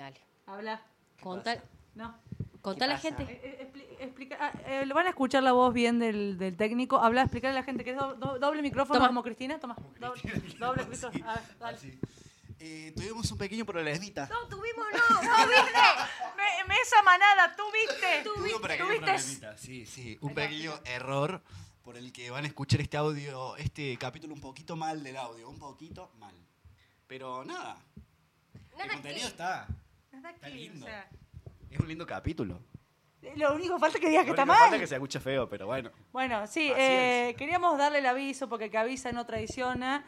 Dale. Habla. Contar, No. contá a la gente. Eh, eh, explica, ah, eh, lo van a escuchar la voz bien del, del técnico. Habla, explicarle a la gente que es do- do- doble micrófono Toma. como Cristina. Toma. Doble, doble micrófono. A ver, dale. Así. Eh, tuvimos un pequeño problemita. No, tuvimos no. ¡No viste! Me, me esa manada, ¿tú viste? Tuvimos un pequeño ¿Tuviste? problemita, sí, sí. Un pequeño error por el que van a escuchar este audio, este capítulo un poquito mal del audio, un poquito mal. Pero nada, el contenido que- está. Nada Está que, lindo. o sea, Es un lindo capítulo. lo único que falta es que digas que está falta mal. es que se escuche feo, pero bueno. Bueno, sí, eh, queríamos darle el aviso porque el que avisa no traiciona.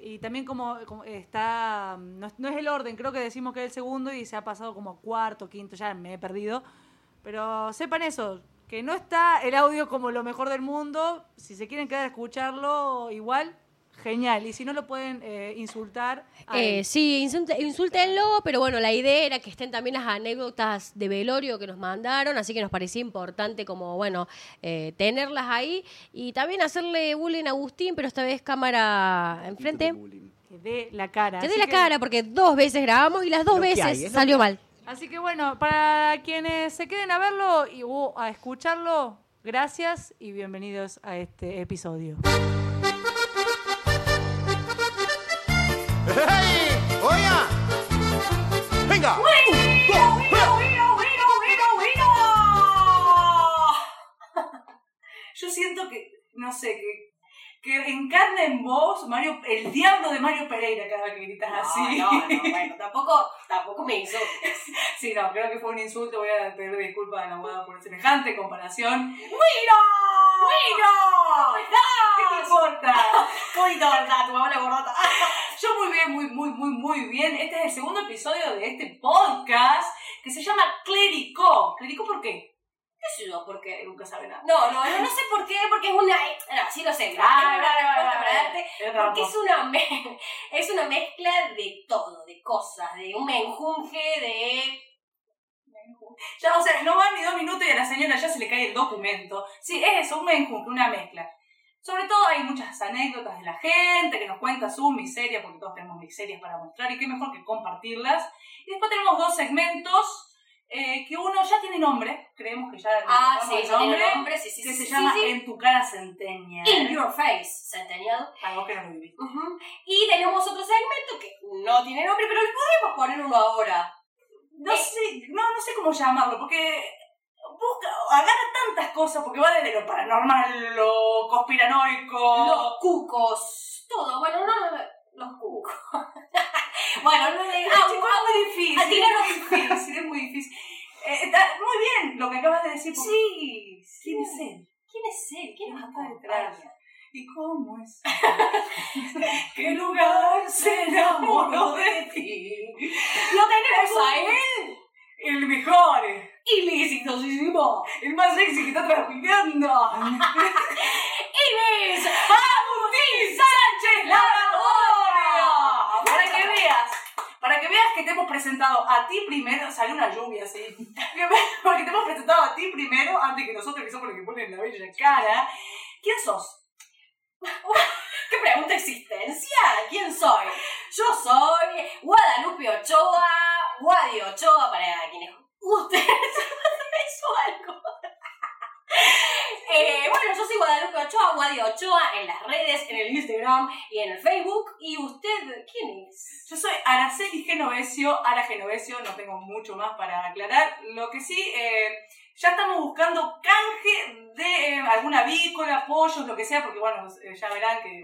Y también como, como está, no, no es el orden, creo que decimos que es el segundo y se ha pasado como cuarto, quinto, ya me he perdido. Pero sepan eso, que no está el audio como lo mejor del mundo. Si se quieren quedar a escucharlo, igual, genial. Y si no lo pueden eh, insultar. Eh, sí, insulte- insúltenlo, pero bueno, la idea era que estén también las anécdotas de velorio que nos mandaron, así que nos parecía importante como, bueno, eh, tenerlas ahí y también hacerle bullying a Agustín, pero esta vez cámara enfrente. Que dé la cara. Que dé la que- cara, porque dos veces grabamos y las dos Lo veces hay, salió que mal. Así que bueno, para quienes se queden a verlo y o a escucharlo, gracias y bienvenidos a este episodio. ¡Venga! Yo siento que, no sé, que, que encarna en vos Mario, el diablo de Mario Pereira cada vez que gritas así. No, no, bueno, tampoco, tampoco me hizo. Sí, no, creo que fue un insulto. Voy a pedir disculpas a la abogada por semejante comparación. ¡Mira! ¡Mira! ¿Qué te importa? Muy torta, tu mamá la gordota. Yo muy bien, muy, muy, muy, muy bien. Este es el segundo episodio de este podcast que se llama Clérico. ¿Clérico por qué? ¿Qué sé yo? Porque... Nunca sabe nada. No, no, no, no sé por qué, porque es una... No, sí lo sé, Porque es una, me- es una mezcla de todo, de cosas, de un menjunje de... Ya, o sea, no van ni dos minutos y a la señora ya se le cae el documento. Sí, es eso, un menjunje, una mezcla. Sobre todo hay muchas anécdotas de la gente que nos cuenta sus miserias, porque todos tenemos miserias para mostrar y qué mejor que compartirlas. Y después tenemos dos segmentos eh, que uno ya tiene nombre, creemos que ya Ah, sí, el tiene nombre, sí, sí, que se llama. En tu cara centennial. In your face, centennial. Vos que no lo. Y tenemos otro segmento que no tiene nombre, pero le podemos poner uno ahora. No sé, no, no sé cómo llamarlo, porque busca, agarra tantas cosas, porque va desde lo paranormal, lo conspiranoico. Los cucos, todo, bueno, no, no, no, los cucos. bueno, no le ah, es muy difícil. a tirar es muy difícil, es muy difícil. Eh, está muy bien lo que acabas de decir. porque- Sí, ¿Quién es él? ¿Quién es él? ¿Quién ¿Quién nos acompaña? ¿Y cómo es? ¿Qué lugar se enamoró de ti? Lo tenemos a él. El mejor, Ilícitosísimo. el más sexy que está transpirando. Inés Agustín Sánchez Lavadora. Para que veas, para que veas que te hemos presentado a ti primero, salió una lluvia así, porque te hemos presentado a ti primero, antes que nosotros que somos los que ponen la bella cara. ¿Quién sos? ¿Qué pregunta existencial? ¿Quién soy? Yo soy Guadalupe Ochoa, Guadi Ochoa, para quienes ustedes eso algo. Eh, bueno, yo soy Guadalupe Ochoa, Guadi Ochoa en las redes, en el Instagram y en el Facebook. ¿Y usted quién es? Yo soy Araceli Genovesio, Ara Genovesio, no tengo mucho más para aclarar. Lo que sí, eh, ya estamos buscando canje de eh, alguna avícola, pollos, lo que sea, porque bueno, eh, ya verán que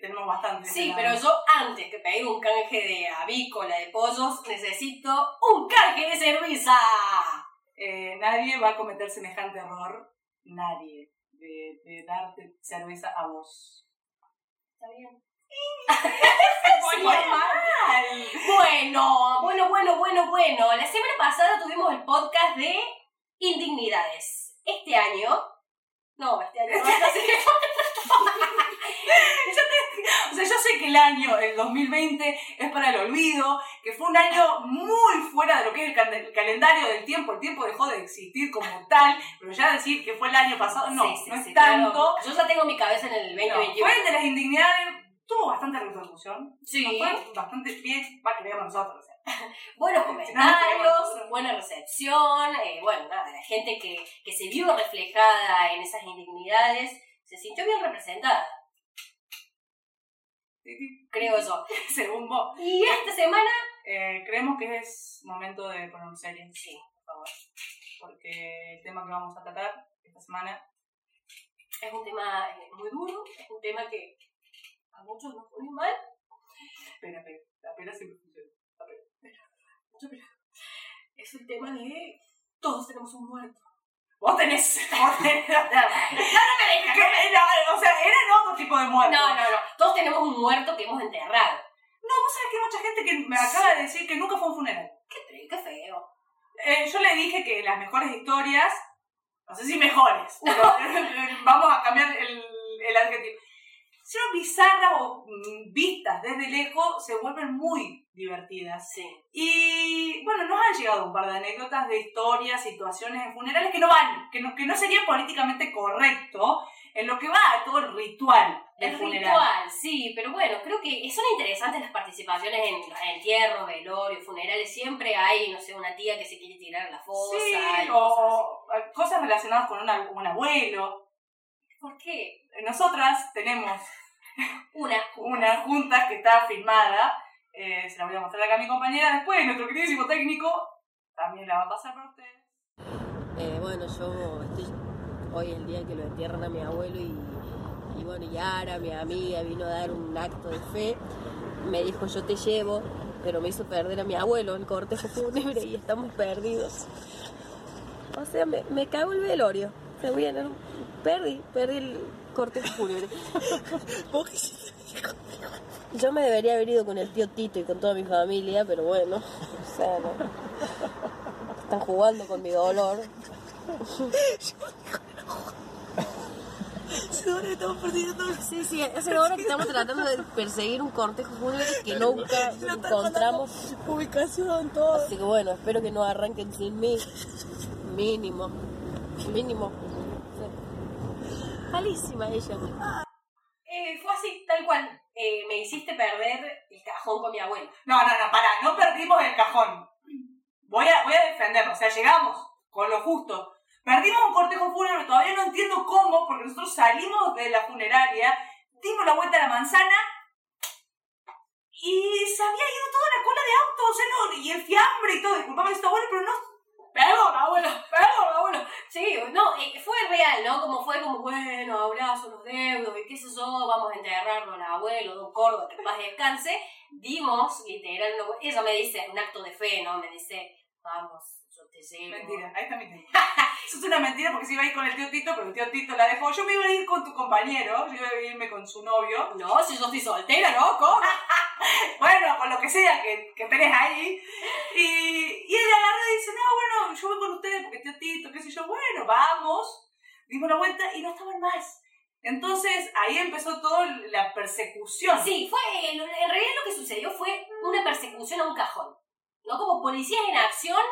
tenemos bastante. Sí, pero yo antes que pedir un canje de avícola de pollos, necesito un canje de cerveza. Eh, nadie va a cometer semejante error, nadie, de, de darte cerveza a vos. ¿Está bien? Bueno. Bueno, bueno, bueno, bueno, bueno. La semana pasada tuvimos el podcast de indignidades. Este año. No, este año no. que- O sea, yo sé que el año, el 2020, es para el olvido, que fue un año muy fuera de lo que es el, cal- el calendario del tiempo. El tiempo dejó de existir como tal, pero ya decir que fue el año pasado, no, Sí, sí, no es sí, tanto. claro. Yo ya tengo mi cabeza en el No, 2021. fue el de las indignidades, tuvo bastante repercusión. Sí. Fue bastante bien para que veamos nosotros. Buenos comentarios, buena recepción, eh, bueno, nada, la gente que, que se vio reflejada en esas indignidades se sintió bien representada, creo yo. Según vos. Y esta semana, Eh, creemos que es momento de ponernos serios. sí, por favor. Porque el tema que vamos a tratar esta semana es un tema eh, muy duro, es un tema que a muchos nos pone mal, Espera, espera. La pena siempre funciona. La pena. Es el tema de todos tenemos un muerto. Vos tenés. Vos tenés. no, no, me no, o sea, eran otro tipo de muerte. No, no, no, todos tenemos un muerto que hemos enterrado. No, vos sabés que hay mucha gente que me acaba de decir que nunca fue un funeral. Qué, qué feo. Eh, yo le dije que las mejores historias, no sé si mejores, pero vamos a cambiar el, el adjetivo. Si son bizarras o mm, vistas desde lejos, se vuelven muy divertidas. Sí. Y bueno, nos han llegado un par de anécdotas de historias, situaciones en funerales que no van, que no, que no sería políticamente correcto en lo que va a todo el ritual del El funeral. ritual, sí, pero bueno, creo que son interesantes las participaciones en entierros, velorios, funerales. Siempre hay, no sé, una tía que se quiere tirar a la fosa. Sí, y o, cosas así. cosas relacionadas con una- un abuelo. ¿Por qué? Nosotras tenemos Una. una junta que está filmada. eh, se la voy a mostrar acá a mi compañera después. Nuestro queridísimo técnico también la va a pasar para ustedes. Eh, bueno, yo estoy, hoy el día que lo entierran a mi abuelo y, y bueno, mi amiga, vino a dar un acto de fe. Me dijo, yo te llevo, pero me hizo perder a mi abuelo en cortejo fúnebre y estamos perdidos. O sea, me, me cago el velorio. Me voy a Perdí, perdí el cortejo fúnebre. Yo me debería haber ido con el tío Tito y con toda mi familia, pero bueno, o sea, no. Están jugando con mi dolor. Sí, sí, hace ahora que estamos tratando de perseguir un cortejo fúnebre que nunca encontramos. Ubicación, todo. Así que bueno, espero que no arranquen sin mí. Mínimo. Mínimo. Malísima ella. Eh, fue así, tal cual. Eh, me hiciste perder el cajón con mi abuelo. No, no, no, pará, no perdimos el cajón. Voy a, voy a defenderlo, o sea, llegamos con lo justo. Perdimos un cortejo fúnebre, todavía no entiendo cómo, porque nosotros salimos de la funeraria, dimos la vuelta a la manzana y se había ido toda la cola de autos, o sea, no, y el fiambre y todo. Disculpame esto, abuelo, pero no. Perdón, abuelo, perdón, no, eh, fue real, ¿no? Como fue como, bueno, abrazo los deudos y qué sé yo, vamos a enterrarlo al abuelo, don Córdoba, que paz descanse. Dimos, literal, ella me dice, un acto de fe, ¿no? Me dice, vamos, Mentira, ahí está mi tío. Eso es una mentira porque se iba a ir con el tío Tito, pero el tío Tito la dejó. Yo me iba a ir con tu compañero, yo iba a irme con su novio. No, si yo estoy soltera, ¿no? ¿Cómo? Bueno, con lo que sea que, que tenés ahí. Y, y ella agarra y dice, no, bueno, yo voy con ustedes porque tío Tito, qué sé yo. Bueno, vamos. Dimos la vuelta y no estaban más. Entonces ahí empezó toda la persecución. Sí, fue, en realidad lo que sucedió fue una persecución a un cajón. ¿No? Como policías en acción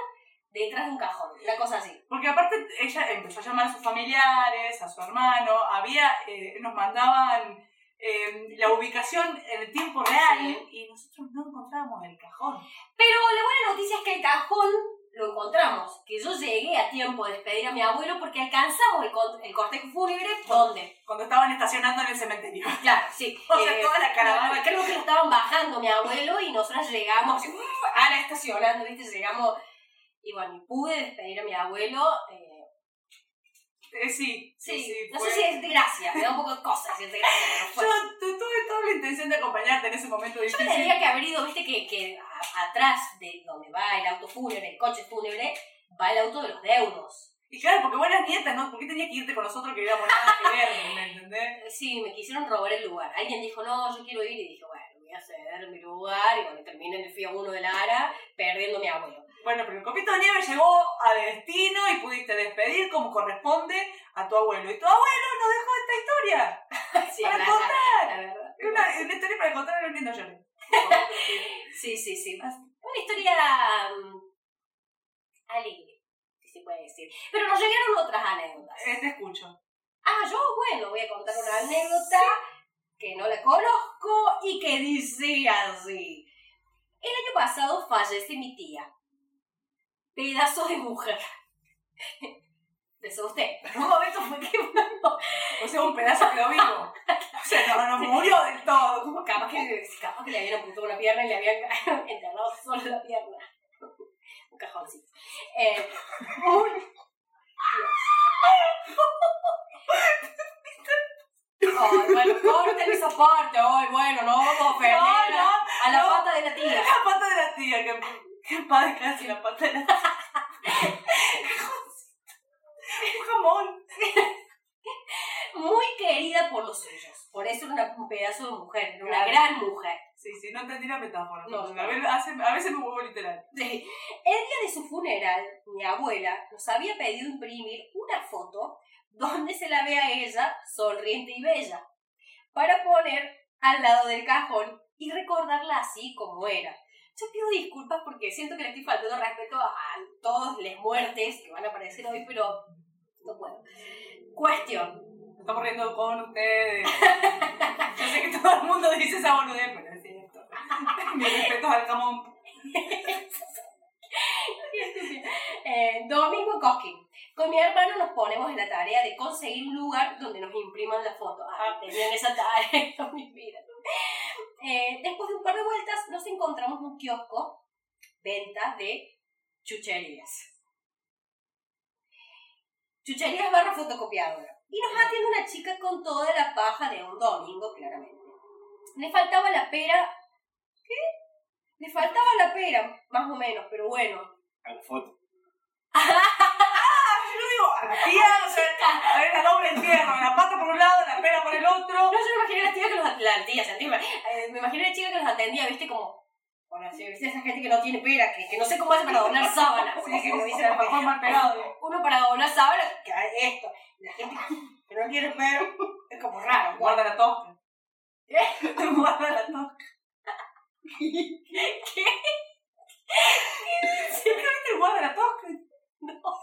detrás de un cajón, una cosa así. Porque aparte ella empezó a llamar a sus familiares, a su hermano, había, eh, nos mandaban eh, la ubicación en el tiempo real y nosotros no encontrábamos el cajón. Pero la buena noticia es que el cajón lo encontramos, que yo llegué a tiempo de despedir a mi abuelo porque alcanzamos el, con- el cortejo fúnebre, ¿dónde? Cuando estaban estacionando en el cementerio. Claro, sí. O sea, toda la caravana. Creo que lo estaban bajando mi abuelo y nosotros llegamos, así, ¡uf! Ana estacionando, ¿viste? Llegamos y bueno, y pude despedir a mi abuelo. eh, Eh, sí, sí, sí, no fue- sé si es de gracia, me da un poco de cosas, si es de gracia, pero fue. Yo tu- tuve toda la intención de acompañarte en ese momento Yo me difícil. tendría que haber ido, viste, que, que a- atrás de donde va el auto fúnebre, el coche fúnebre, va el auto de los deudos. Y claro, porque buenas nietas, ¿no? ¿Por qué tenías que irte con nosotros que íbamos nada que ver? ¿Me entendés? Eh, Sí, me quisieron robar el lugar. Alguien dijo, no, yo quiero ir, y dije, bueno, voy a ceder mi lugar, y bueno, terminé en el FIA 1 de Lara, perdiendo a mi abuelo. Bueno, pero el copito de nieve llegó a destino y pudiste despedir como corresponde a tu abuelo. Y tu abuelo nos dejó esta historia. Sí, para la, contar. la verdad. Es una, una historia para contar a los niños llores. Sí, sí, sí. Una historia mm, alegre, si se puede decir. Pero nos llegaron otras anécdotas. Eh, te escucho. Ah, yo, bueno, voy a contar una anécdota que no la conozco y que dice así. El año pasado fallece mi tía. Pedazo de mujer. Eso usted. En un momento fue quemando. O sea, un pedazo quedó vivo. O sea, no, no murió del todo. Capaz que, capaz que le habían apuntado una pierna y le habían enterrado solo la pierna. Un cajoncito. Eh, muy... Ay, bueno, corten esa parte. Ay, bueno, no vamos a ofender No, no, a, a la no. pata de la tía. La pata de la tía, que, padre casi la pata de la. Un jamón. Muy querida por los suyos. Por eso era una- un pedazo de mujer, era una gran mujer. Sí, sí, no entendí la metáfora. No, a, veces, a veces me huevo literal. Sí. El día de su funeral, mi abuela nos había pedido imprimir una foto donde se la ve a ella sonriente y bella, para poner al lado del cajón y recordarla así como era. Yo pido disculpas porque siento que le estoy faltando respeto a todos las muertes que van a aparecer hoy, pero no puedo. Cuestión. Estamos riendo con ustedes. Yo sé que todo el mundo dice esa boludez, pero es cierto. Mi respeto al jamón. Eh, Domingo Cosquín. Con mi hermano nos ponemos en la tarea de conseguir un lugar donde nos impriman la foto. Ah, tenían esa tarea en mi vida. Eh, después de un par de vueltas nos encontramos un kiosco, venta de chucherías. Chucherías barra fotocopiadora. Y nos atiende una chica con toda la paja de un domingo, claramente. Le faltaba la pera. ¿Qué? Le faltaba la pera, más o menos, pero bueno. A la foto. Yo digo, a la tía, o sea, a ver, la doble entierro, la pata por un lado, la pera por el otro. No, yo me imaginé a la tía que los la tía, se entiende. Eh, me imaginé a la chica que los atendía, viste, como. Bueno, sí, viste esa gente que no tiene pera, que, que no sé cómo hace para doblar sábanas. Sí, que a lo mejor mal pegado. Uno para doblar sábanas, que hay esto. Y la gente que no tiene pera, es como raro. Guarda la tosca. ¿Eh? Guarda la tosca. ¿Qué? ¿Viste? Guarda la tosca. ¿Vos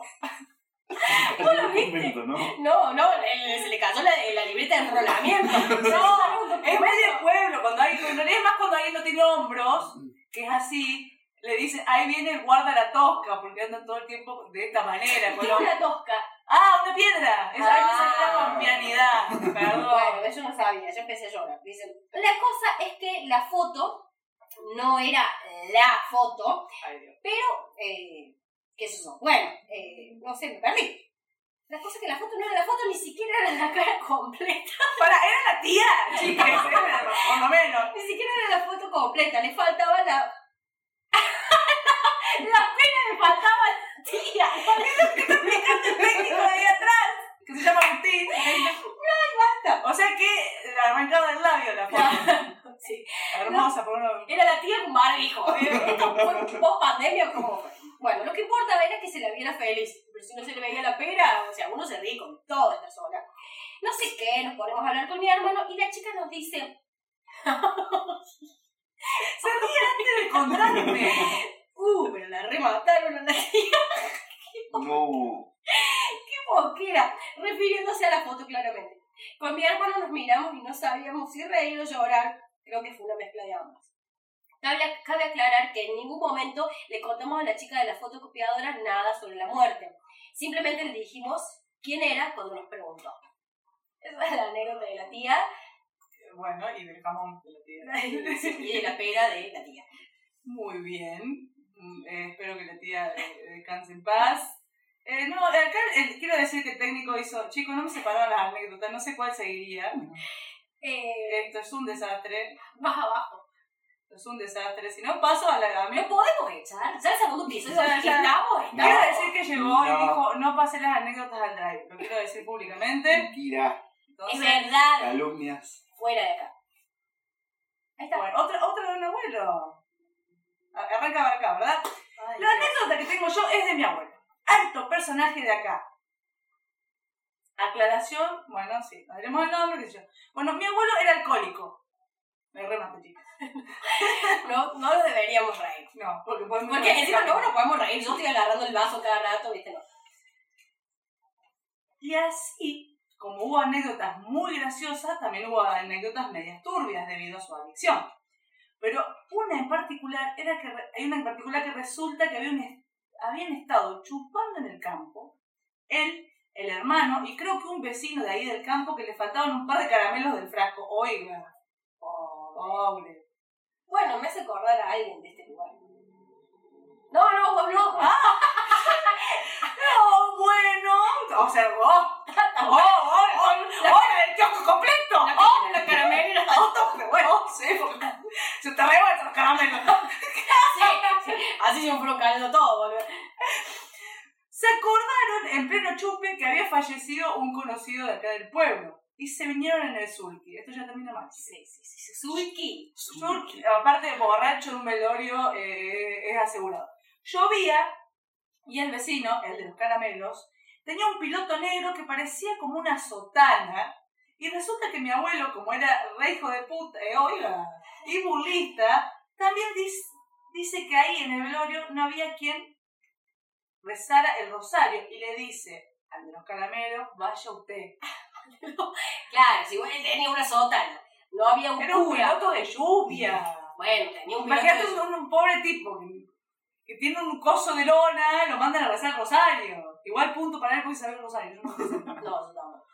lo viste? ¿no? No, no, le- se le cayó la, la libreta de enrolamiento. No, es medio pueblo, cuando hay, es más cuando alguien no tiene hombros, que es así, le dicen, ahí viene el guarda la tosca, porque andan todo el tiempo de esta manera. Tiene los- una tosca. Ah, una piedra. Es me salió la Ah. Perdón. Bueno, eso no sabía, yo empecé a llorar. Dicen, la cosa es que la foto no era la foto, Ay, pero, eh, ¿qué es eso? Bueno, eh, no sé, me perdí. La cosa es que la foto no era la foto, ni siquiera era la cara completa. Para, era la tía, chicas, era, por lo menos. Ni siquiera era la foto completa, le faltaba la... la pena le faltaba la tía. El técnico de ahí atrás, que se llama Agustín. basta. O sea que la arrancaba del labio la foto. Sí. Hermosa, por uno. Era la tía con barbijo. Esto fue post pandemia como. Bueno, lo que importaba era que se la viera feliz. Pero si no se le veía la pera, o sea, uno se ríe con toda esta zona. No sé qué, nos ponemos a hablar con mi hermano y la chica nos dice, Se ríe antes de contarme. uh, pero la remataron a la tía. No. ¡Qué boquera! Refiriéndose a la foto claramente. Con mi hermano nos miramos y no sabíamos si reír o llorar. Creo que fue una mezcla de ambas. Cabe, cabe aclarar que en ningún momento le contamos a la chica de la fotocopiadora nada sobre la muerte. Simplemente le dijimos quién era cuando nos preguntó. Esa es la anécdota de la tía Bueno, y del jamón de la tía. y de la pera de la tía. Muy bien. Eh, espero que la tía eh, descanse en paz. Eh, no, acá eh, quiero decir que el técnico hizo, chicos, no me separaron las anécdotas, no sé cuál seguiría. Esto es un desastre, más abajo. Es un desastre. Si no, paso a la... A mí, No podemos echar. El segundo episodio Ya, ya. estamos, quiero estamos. decir que llegó y dijo, no pasé las anécdotas al drive. Lo quiero decir públicamente. Mentira. Es verdad. Calumnias. Fuera de acá. Ahí está. bueno, otra, otra de un abuelo. A- Arranca de acá, ¿verdad? Ay, La anécdota que tengo yo es de mi abuelo. Alto personaje de acá. Aclaración, bueno, sí, no diremos el nombre, qué sé yo. Bueno, mi abuelo era alcohólico. Me remato, chicas. No, no nos deberíamos reír. No, porque podemos... Porque encima no nos podemos reír. Yo estoy agarrando el vaso cada rato, ¿viste? No. Y así como hubo anécdotas muy graciosas, también hubo anécdotas medias turbias debido a su adicción. Pero una en particular, era que hay una en particular que resulta que habían, habían estado chupando en el campo, él, el hermano, y creo que un vecino de ahí del campo que le faltaban un par de caramelos del frasco. Oiga, pobre. Bueno, me hace acordar a alguien de este lugar. No, no, vos no. Ah. No, bueno, o sea, vos, oh, oh, oh, oh, el kiosco completo, oh, La caramelera. oh, bueno, sí, se te revuelven los caramelos. Sí, sí. Así se me fueron cayendo todo, boludo. Se acordaron en pleno chupe que había fallecido un conocido de acá del pueblo y se vinieron en el sulky. Esto ya termina mal. Sí, sí, sí. Zulki. Sulky, aparte de borracho en un velorio, eh, es asegurado. Llovía y el vecino, el de los caramelos, tenía un piloto negro que parecía como una sotana. Y resulta que mi abuelo, como era re hijo de puta, eh, oiga, y burlista, también dis- dice que ahí en el velorio no había quien rezara el rosario. Y le dice al de los caramelos, vaya usted. Claro, si vos tenía una sotana, no había un Era un cura. piloto de lluvia. Bueno, tenía un Imagínate piloto de- un, un pobre tipo que, que tiene un coso de lona, lo mandan a rezar rosario. Igual punto para él porque sabe el rosario. no. No, tampoco.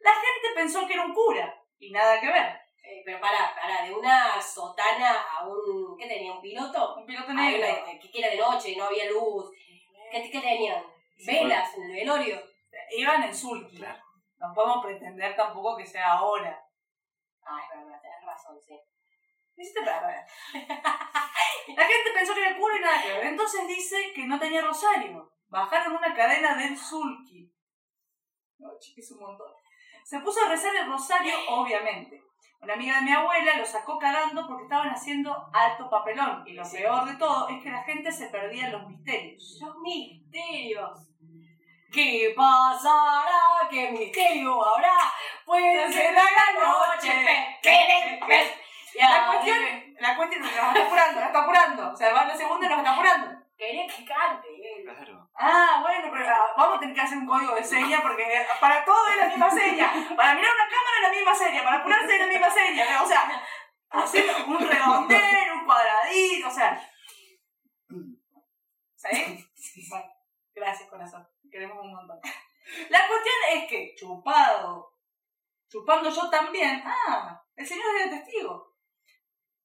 La gente pensó que era un cura y nada que ver. Eh, pero pará, pará, de una sotana a un... ¿Qué tenía? ¿Un piloto? Un piloto negro. una- que era de noche y no había luz. ¿Qué, qué tenían? ¿Velas en el velorio? Iban en sulky. No podemos pretender tampoco que sea ahora. Ah, es verdad, tenés razón, sí. Me hiciste perder. La gente pensó que era cura y nada que ver. Entonces dice que no tenía rosario. Bajaron una cadena del sulky. No, chiquis, un montón. Se puso a rezar el rosario, obviamente. Una amiga de mi abuela lo sacó cagando porque estaban haciendo alto papelón. Y lo peor de todo es que la gente se perdía en los misterios. Los misterios. ¿Qué pasará? ¿Qué misterio habrá? Puede ser la noche. La cuestión, la cuestión nos está apurando, nos está apurando. O sea, va la segunda y nos está apurando. Quería que cante. eh. Claro. Ah, bueno, pero ah, vamos a tener que hacer un código de seña porque para todo es la misma seña. Para mirar una cámara es la misma seña, para apurarse es la misma seña. O sea, hacer un redondel, un cuadradito, o sea. ¿Sabes? Bueno, gracias, corazón. Queremos un montón. La cuestión es que, chupado, chupando yo también. Ah, el señor era testigo.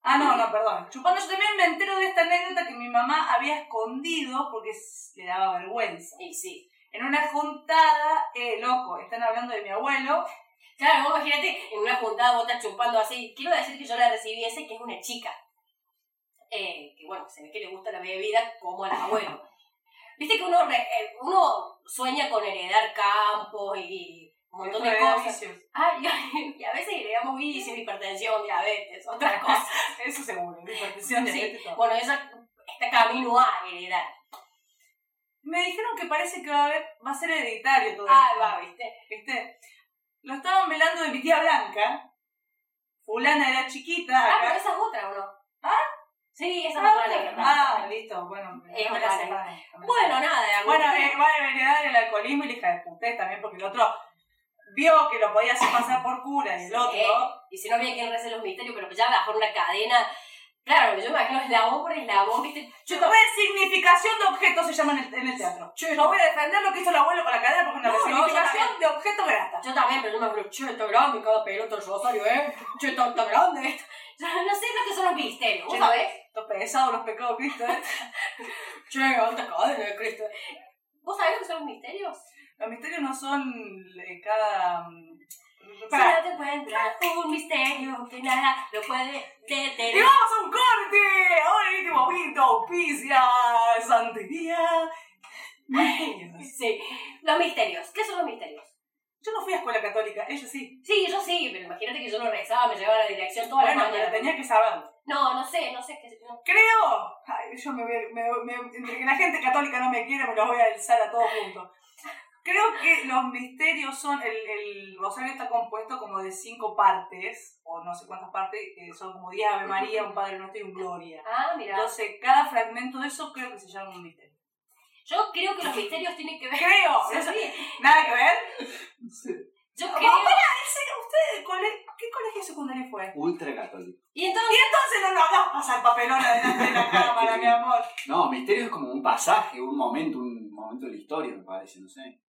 Ah, no, no, perdón. Chupando yo también me entero de esta anécdota que mi mamá había escondido porque le daba vergüenza. Y sí. En una juntada, eh, loco, están hablando de mi abuelo. Claro, vos imagínate, en una juntada vos estás chupando así. Quiero decir que yo la recibí ese, que es una chica. Eh, que bueno, se ve que le gusta la bebida como al abuelo. Viste que uno, re- eh, uno sueña con heredar campos y un montón de cosas. vicios. Ay, ay, y a veces heredamos vicios, hipertensión, diabetes, otras cosas. Eso seguro, hipertensión, Sí, diabetes, todo. Bueno, esa está camino a heredar. Me dijeron que parece que va a haber, va a ser hereditario todo Ah, esto. va, ¿viste? ¿Viste? Lo estaban velando de mi tía Blanca. Fulana era chiquita. Ah, acá. pero esa es otra, ¿o no? ¿Ah? Sí, esa es Ah, otra anécdota. ah, listo, bueno. Es me la vale, me la Bueno, nada, de Bueno, eh, va a heredar el alcoholismo y la hija de putés también, porque el otro vio que lo podía hacer pasar por cura y el otro. Sí, Y si no había quien rece los misterios, pero que ya bajó una cadena. Claro, yo me imagino eslabón por eslabón, ¿viste? Yo no- Resignificación de objetos se llama en el, en el teatro. Yo voy a defender lo que hizo el abuelo con la cadena porque No, no, yo resignificación también. de objeto grata. Yo también, pero yo me acuerdo, che, está grande cada pelota el rosario, ¿eh? Che, está, está grande esto. Yo no sé lo que son los misterios, ¿vos sabés? Estos pesados los pecados Cristo, ¿eh? Che, alta cadena de Cristo. ¿Vos sabés lo que son los misterios? Los misterios no son eh, cada. Si Pará. no te encuentras un misterio que nada lo puede ¡Y detener. vamos a un corte! Ahora en este momento, auspicia, santería. Misterios. Sí, los misterios. ¿Qué son los misterios? Yo no fui a escuela católica, ellos sí. Sí, yo sí, pero imagínate que yo no rezaba, me llevaba a la dirección toda la Bueno, mañana. pero tenía que saberlo. No, no sé, no sé qué. No. Creo. Ay, yo me me, me- entre que la gente católica no me quiere, me los voy a alzar a todos juntos. Creo que los misterios son. El, el rosario está compuesto como de cinco partes, o no sé cuántas partes, que son como 10 Ave María, un Padre Nuestro y un Gloria. Ah, mira. Entonces, cada fragmento de eso creo que se llama un misterio. Yo creo que los misterios tienen que ver. Creo, Sí, eso- sí. ¿Nada que ver? Yo ¿Cómo? creo... Espera, ese- ¿usted cole- qué colegio secundario fue? Ultra católico. Y entonces... Y entonces no nos hagas pasar papelón adelante de la cámara, mi amor. No, misterio es como un pasaje, un momento, un momento de la historia, me parece, no sé.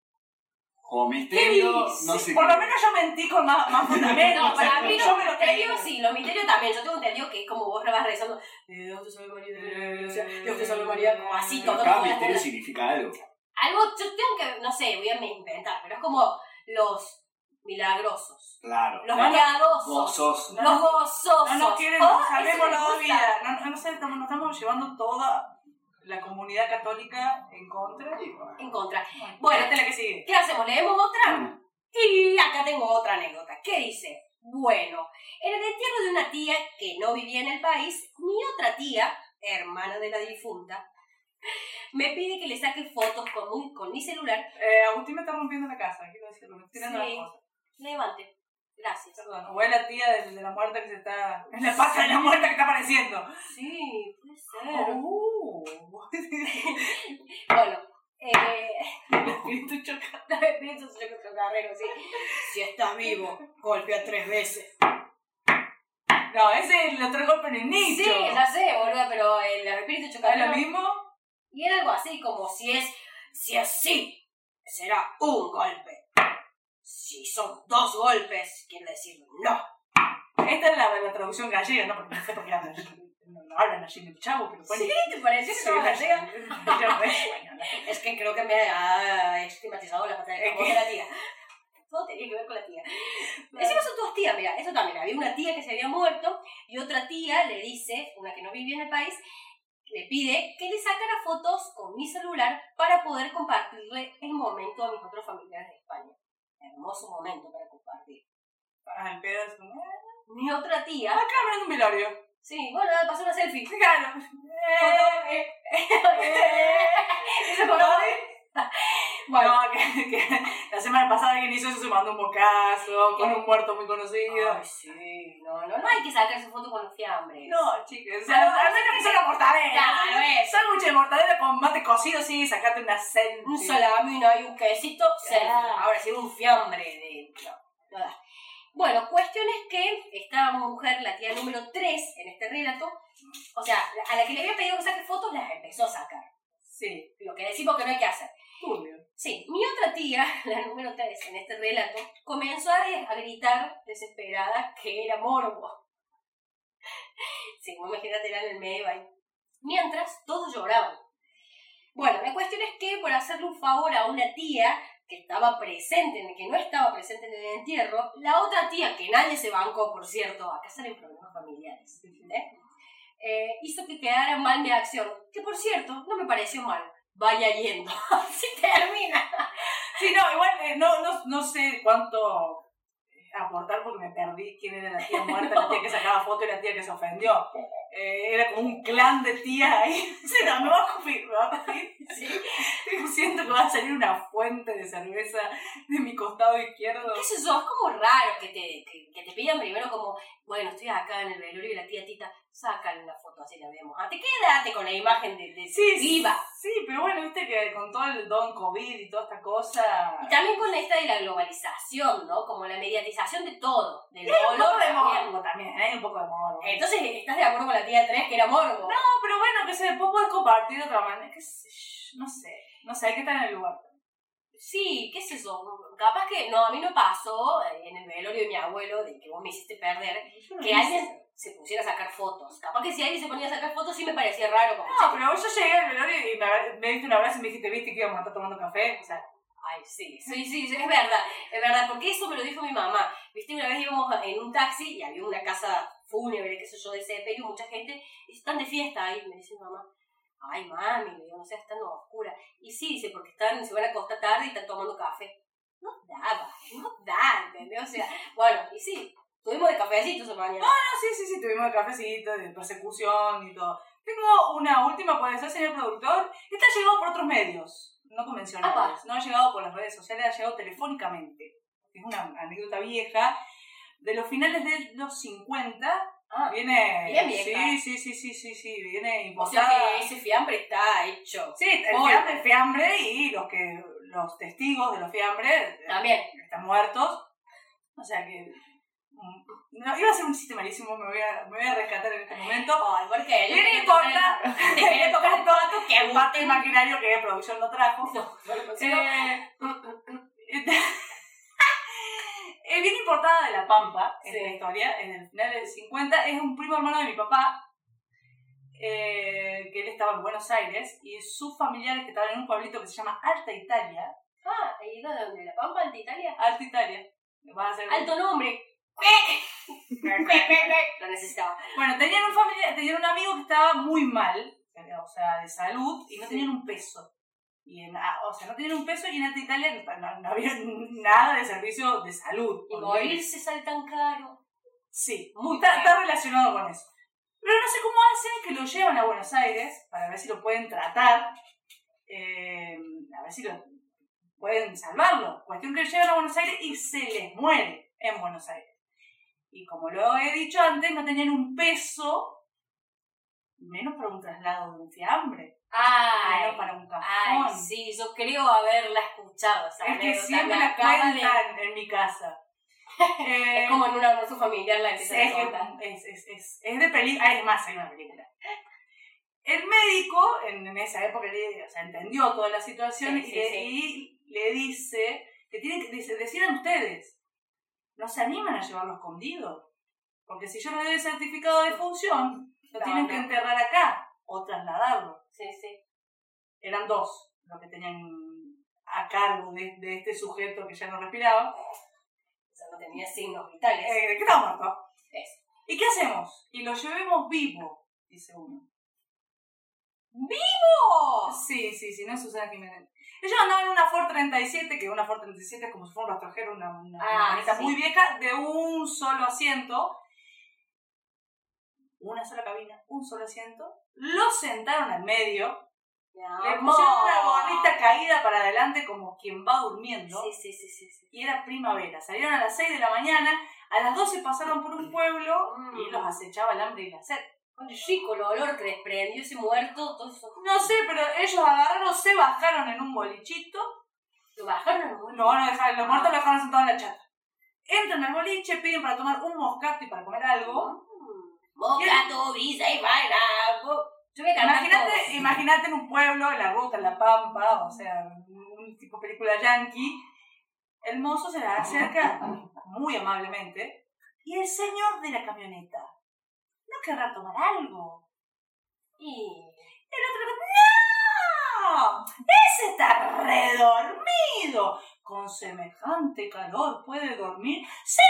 O misterio, no sé. Por qué. lo menos yo mentí con más, más fundamento. No, para mí yo los me lo creí. misterios, sí, los misterios también. Yo tengo entendido que es como vos vas rezando. eh, Dios te salve María, Dios Dios te salve María, como así, todo. Cada todo, misterio todo. significa algo. Algo, yo tengo que, no sé, voy a inventar, pero es como los milagrosos, Claro. los Gozoso. los gozosos. No nos quieren, Oh, sabemos la vida. No, no, no sé, estamos, nos estamos llevando toda la comunidad católica en contra. En contra. Bueno, Bueno. esta es la que sigue. ¿Qué hacemos? ¿Leemos otra? Mm. Y acá tengo otra anécdota. ¿Qué dice? Bueno, en el entierro de una tía que no vivía en el país, mi otra tía, hermana de la difunta, me pide que le saque fotos con, un- con mi celular. Eh, Agustín me está rompiendo la casa, quiero decirlo, me está tirando Sí. las cosas. Levante. Gracias. Perdón, o es la tía de, de la muerta que se está. Es la pata de la muerta que está apareciendo. Sí, puede ser. Uh. Bueno, eh, Espíritu chocado. Espíritu chocarrero, sí. Si estás vivo, golpea tres veces. No, ese es el otro golpe en el nicho. Sí, ya sé, boludo, pero el espíritu ¿Es chocarrero... lo mismo? Y era algo así como si es, si es sí, será un golpe. Si son dos golpes, quiere decir no. Esta es la, la traducción gallega, no porque no sé por qué hablan, no, no hablan así en el chavo, pero pone. ¿Sí? ¿Te pareció que Sí, estaba la- gallega? Es que creo que me ha estigmatizado la pata de la tía. Todo tenía que ver con la tía. Encima son dos tías, mira, eso también. Había una tía que se había muerto y otra tía le dice, una que no vivía en el país, le pide que le sacara fotos con mi celular para poder compartirle el momento a mis otros familiares de España. Hermoso momento para compartir. Pedo es como. "Ah, Mi otra tía, Acá hablando un velorio. sí, bueno, pasó una selfie. Claro. Bueno, que, que la semana pasada alguien hizo eso, se mandó un bocazo con un muerto muy conocido. Ay, sí, no, no, no hay que sacarse foto con los fiambres. No, chicas, o sea, no, menos que sea una mortadela. Claro. Sándwich de mortadela con mate cocido, sí, sacate una selfie. Un salami no hay un quesito. Claro. Ahora sí, un fiambre de. No, no da. Bueno, cuestión es que esta mujer, la tía número 3 en este relato, o sea, a la que le había pedido que saque fotos, las empezó a sacar. Sí, Lo que decimos que no hay que hacer. Turbio. Sí, mi otra tía, la número 3 en este relato, comenzó a, a gritar desesperada que era morbo. Sí, imagínate era en el medio ahí. Mientras, todos lloraban. Bueno, la cuestión es que por hacerle un favor a una tía que estaba presente, en que no estaba presente en el entierro, la otra tía, que nadie se bancó, por cierto, acá salen problemas familiares, ¿eh? Eh, hizo que quedara mal mi acción, que por cierto, no me pareció mal. Vaya yendo. Así termina. Sí, no, igual eh, no, no, no sé cuánto eh, aportar porque me perdí quién era la tía muerta, la tía que sacaba foto y la tía que se ofendió. Eh, era como un clan de tías ahí. Sí, no, me va a cupir, me va a cupir. Sí. Siento que va a salir una fuente de cerveza de mi costado izquierdo. ¿Qué sé yo? Es como raro que te, que, que te pidan primero como, bueno, estoy acá en el velorio y la tía Tita, sácale una foto así la vemos. Ah, te quédate con la imagen de, de Sí, viva. Pero bueno, viste que con todo el don COVID y toda esta cosa. Y también con esta de la globalización, ¿no? Como la mediatización de todo. Del Y hay un poco de morbo también, hay un poco de morbo. Entonces, ¿estás de acuerdo con la tía 3 que era morbo? No, pero bueno, que se después puedes compartir de otra manera. yo, no sé, no sé, hay que estar en el lugar. Sí, qué sé yo. Capaz que, no, a mí no pasó eh, en el velorio de mi abuelo, de que vos me hiciste perder, no que alguien se pusiera a sacar fotos. Capaz que si alguien se ponía a sacar fotos sí me parecía raro. Como, No, pero yo llegué al velorio y me, me diste un abrazo y me dijiste, viste que íbamos a estar tomando café. O sea, Ay, sí, sí, sí, es verdad, es verdad, porque eso me lo dijo mi mamá. Viste, una vez íbamos en un taxi y había una casa fúnebre, qué sé yo, de ese sepelio, mucha gente, y están de fiesta ahí, me dice mi mamá. Ay, mami, le digo, no sé, están oscura. Y sí, dice, porque están, se van a acostar tarde y están tomando café. No daba, no da, ¿entendés? O sea, bueno, y sí, tuvimos de cafecito esa mañana. ah, sí, sí, sí, tuvimos el cafecito, de persecución y todo. Tengo una última, puede ser, señor productor. Esta ha llegado por otros medios, no convencionales. No ha llegado por las redes sociales, ha llegado telefónicamente. Es una anécdota vieja. De los finales de los 50, Ah, viene. bien vieja. Sí, sí, sí, sí, sí, sí, viene o sea importada. que ese fiambre está hecho. Sí, el Muy. fiambre, el fiambre y los que los testigos de los fiambres eh, También. están muertos. O sea que. No, iba a ser un chiste malísimo, me voy a, me voy a rescatar en este momento. Ay, ¿por qué? Yo ¿Qué quería importa? quería tocar estos datos que El parte imaginario que producción no trajo. No, no consigo. Eh, bien importada de La Pampa, Sí. esta historia, en el final del 50. Es un primo hermano de mi papá, eh, que él estaba en Buenos Aires, y sus familiares que estaban en un pueblito que se llama Alta Italia. Ah, ¿he ido de dónde? ¿La Pampa, Alta Italia? Alta Italia. Vas a hacer- Alto nombre. Lo necesitaba. Bueno, tenían un familiar, tenían un amigo que estaba muy mal, o sea, de salud, y no tenían un peso. Y en, ah, o sea, no tenían un peso y en Alta Italia no, no había nada de servicio de salud. Y morirse sale tan caro. Sí, Muy está relacionado con eso. Pero no sé cómo hacen que lo llevan a Buenos Aires para ver si lo pueden tratar, eh, a ver si lo pueden salvarlo. Cuestión que lo llevan a Buenos Aires y se les muere en Buenos Aires. Y como lo he dicho antes, no tenían un peso, menos para un traslado de un fiambre, Ay, menos para un cajón. ay, sí, yo creo haberla escuchado. Es que siempre la de- cuentan en mi casa. Eh, Es como en un almuerzo familiar la Es, empiezan a contar. es, es, es, es de película. Es más, hay una película. El médico, en, en esa época, le- o sea, entendió toda la situación Sí, y, sí, le, sí. y le dice que tienen que dice, decidan ustedes. No se animan a llevarlo escondido. Porque si yo no doy el certificado de función, lo No, tienen no. que enterrar acá o trasladarlo. Sí, sí. Eran dos los que tenían a cargo de, de este sujeto que ya no respiraba. O sea, no tenía signos vitales. Eh, que estaba muerto. ¿Y qué hacemos? Y lo llevemos vivo, dice uno. ¡Vivo! Sí, sí, sí, no es Susana Jiménez. Ellos andaban en una Ford 37, que una Ford 37 es como si fuera un rastrojero, una, una Ah, sí. muy vieja, de un solo asiento. Una sola cabina, un solo asiento. Lo sentaron al medio. Le pusieron una gorrita caída para adelante como quien va durmiendo. Sí, sí, sí, sí. sí. Y era primavera. Salieron a las 6 de la mañana. A las 12 pasaron por un pueblo Mm. y los acechaba el hambre y la sed. Rico el olor que desprendió ese muerto. Todo eso. No sé, pero ellos agarraron, se bajaron en un bolichito. Lo bajaron muerto. No, no dejaron, los muertos lo dejaron sentado en la chata. Entran al boliche, piden para tomar un moscato y para comer algo. Mm. Bocato, visa y baila. Imagínate, imagínate en un pueblo, en la ruta, en la pampa, o sea, un tipo película yankee. El mozo se le acerca muy amablemente y el señor de la camioneta no querrá tomar algo. Y... El otro ¡No! ¡Ese está redormido! Con semejante calor puede dormir. ¡Sí!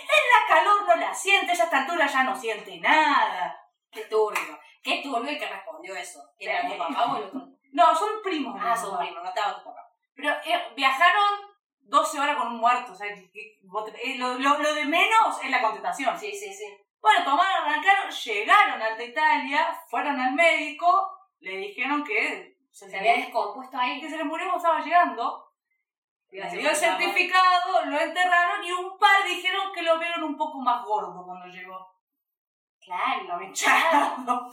En la calor no la siente, a esta altura ya no siente nada. Qué turbio. Qué turbio el que respondió eso. ¿Quién era tu papá o el otro? No, son primos. Ah, son primos, no estaba tu papá. Pero eh, viajaron 12 horas con un muerto. O sea, que- que- vos te- eh, lo, lo- lo de menos es la contestación. Sí, sí, sí. Bueno, tomaron, arrancaron, llegaron a Alta Italia, fueron al médico, le dijeron que se, Se había descompuesto ahí. que se le murió estaba llegando. Le dio el certificado, lo enterraron y un par dijeron que lo vieron un poco más gordo cuando llegó. Claro, Lo hinchado.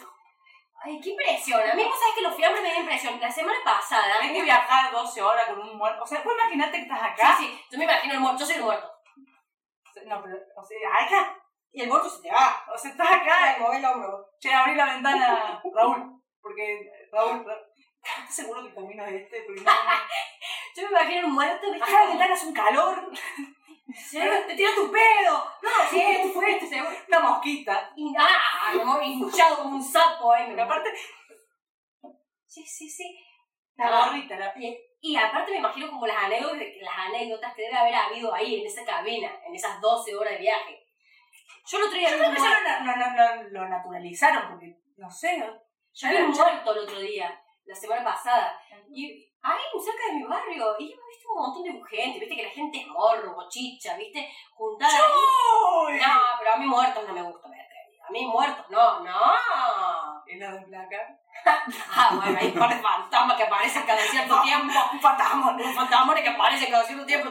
Ay, qué impresión. A mí, vos sabés que los fiambres me da impresión. La semana pasada. Hay que viajar 12 horas con un muerto. O sea, vos imaginate que estás acá. Sí, sí. Yo me imagino el muerto. Yo soy el muerto. No, pero, o sea, acá. Y el muerto se te va. O sea, estás acá. mueve el hombro. Che, abrí la ventana, Raúl. Porque, Raúl, Ra- ¿estás seguro que el camino es este? Porque no, Yo me imagino un muerto, ¿viste? La ventana, hace un calor. Sí, te tira tu pedo. No, sí, tú fuiste, seguro. Una mosquita. Y, ah, como hinchado como un sapo ahí. Y aparte, Sí, sí, sí. la gorrita. La... Y, y aparte me imagino como las anécdotas, las anécdotas que debe haber habido ahí en esa cabina, en esas 12 horas de viaje. Yo el otro día Yo creo que ya lo, lo, lo, lo naturalizaron, porque, no sé. Yo vi un muerto el otro día, la semana pasada. Y ahí, cerca de mi barrio, y viste un montón de gente, viste que la gente es morro, bochicha, viste, juntada ahí. ¡Uy! No, pero a mí muertos no me gusta ver. A mí muertos, no, no. Y la de placa. Ah, bueno, hay un par de fantasmas que aparecen cada cierto tiempo. Un fantasma. Un fantasma que aparece cada cierto tiempo.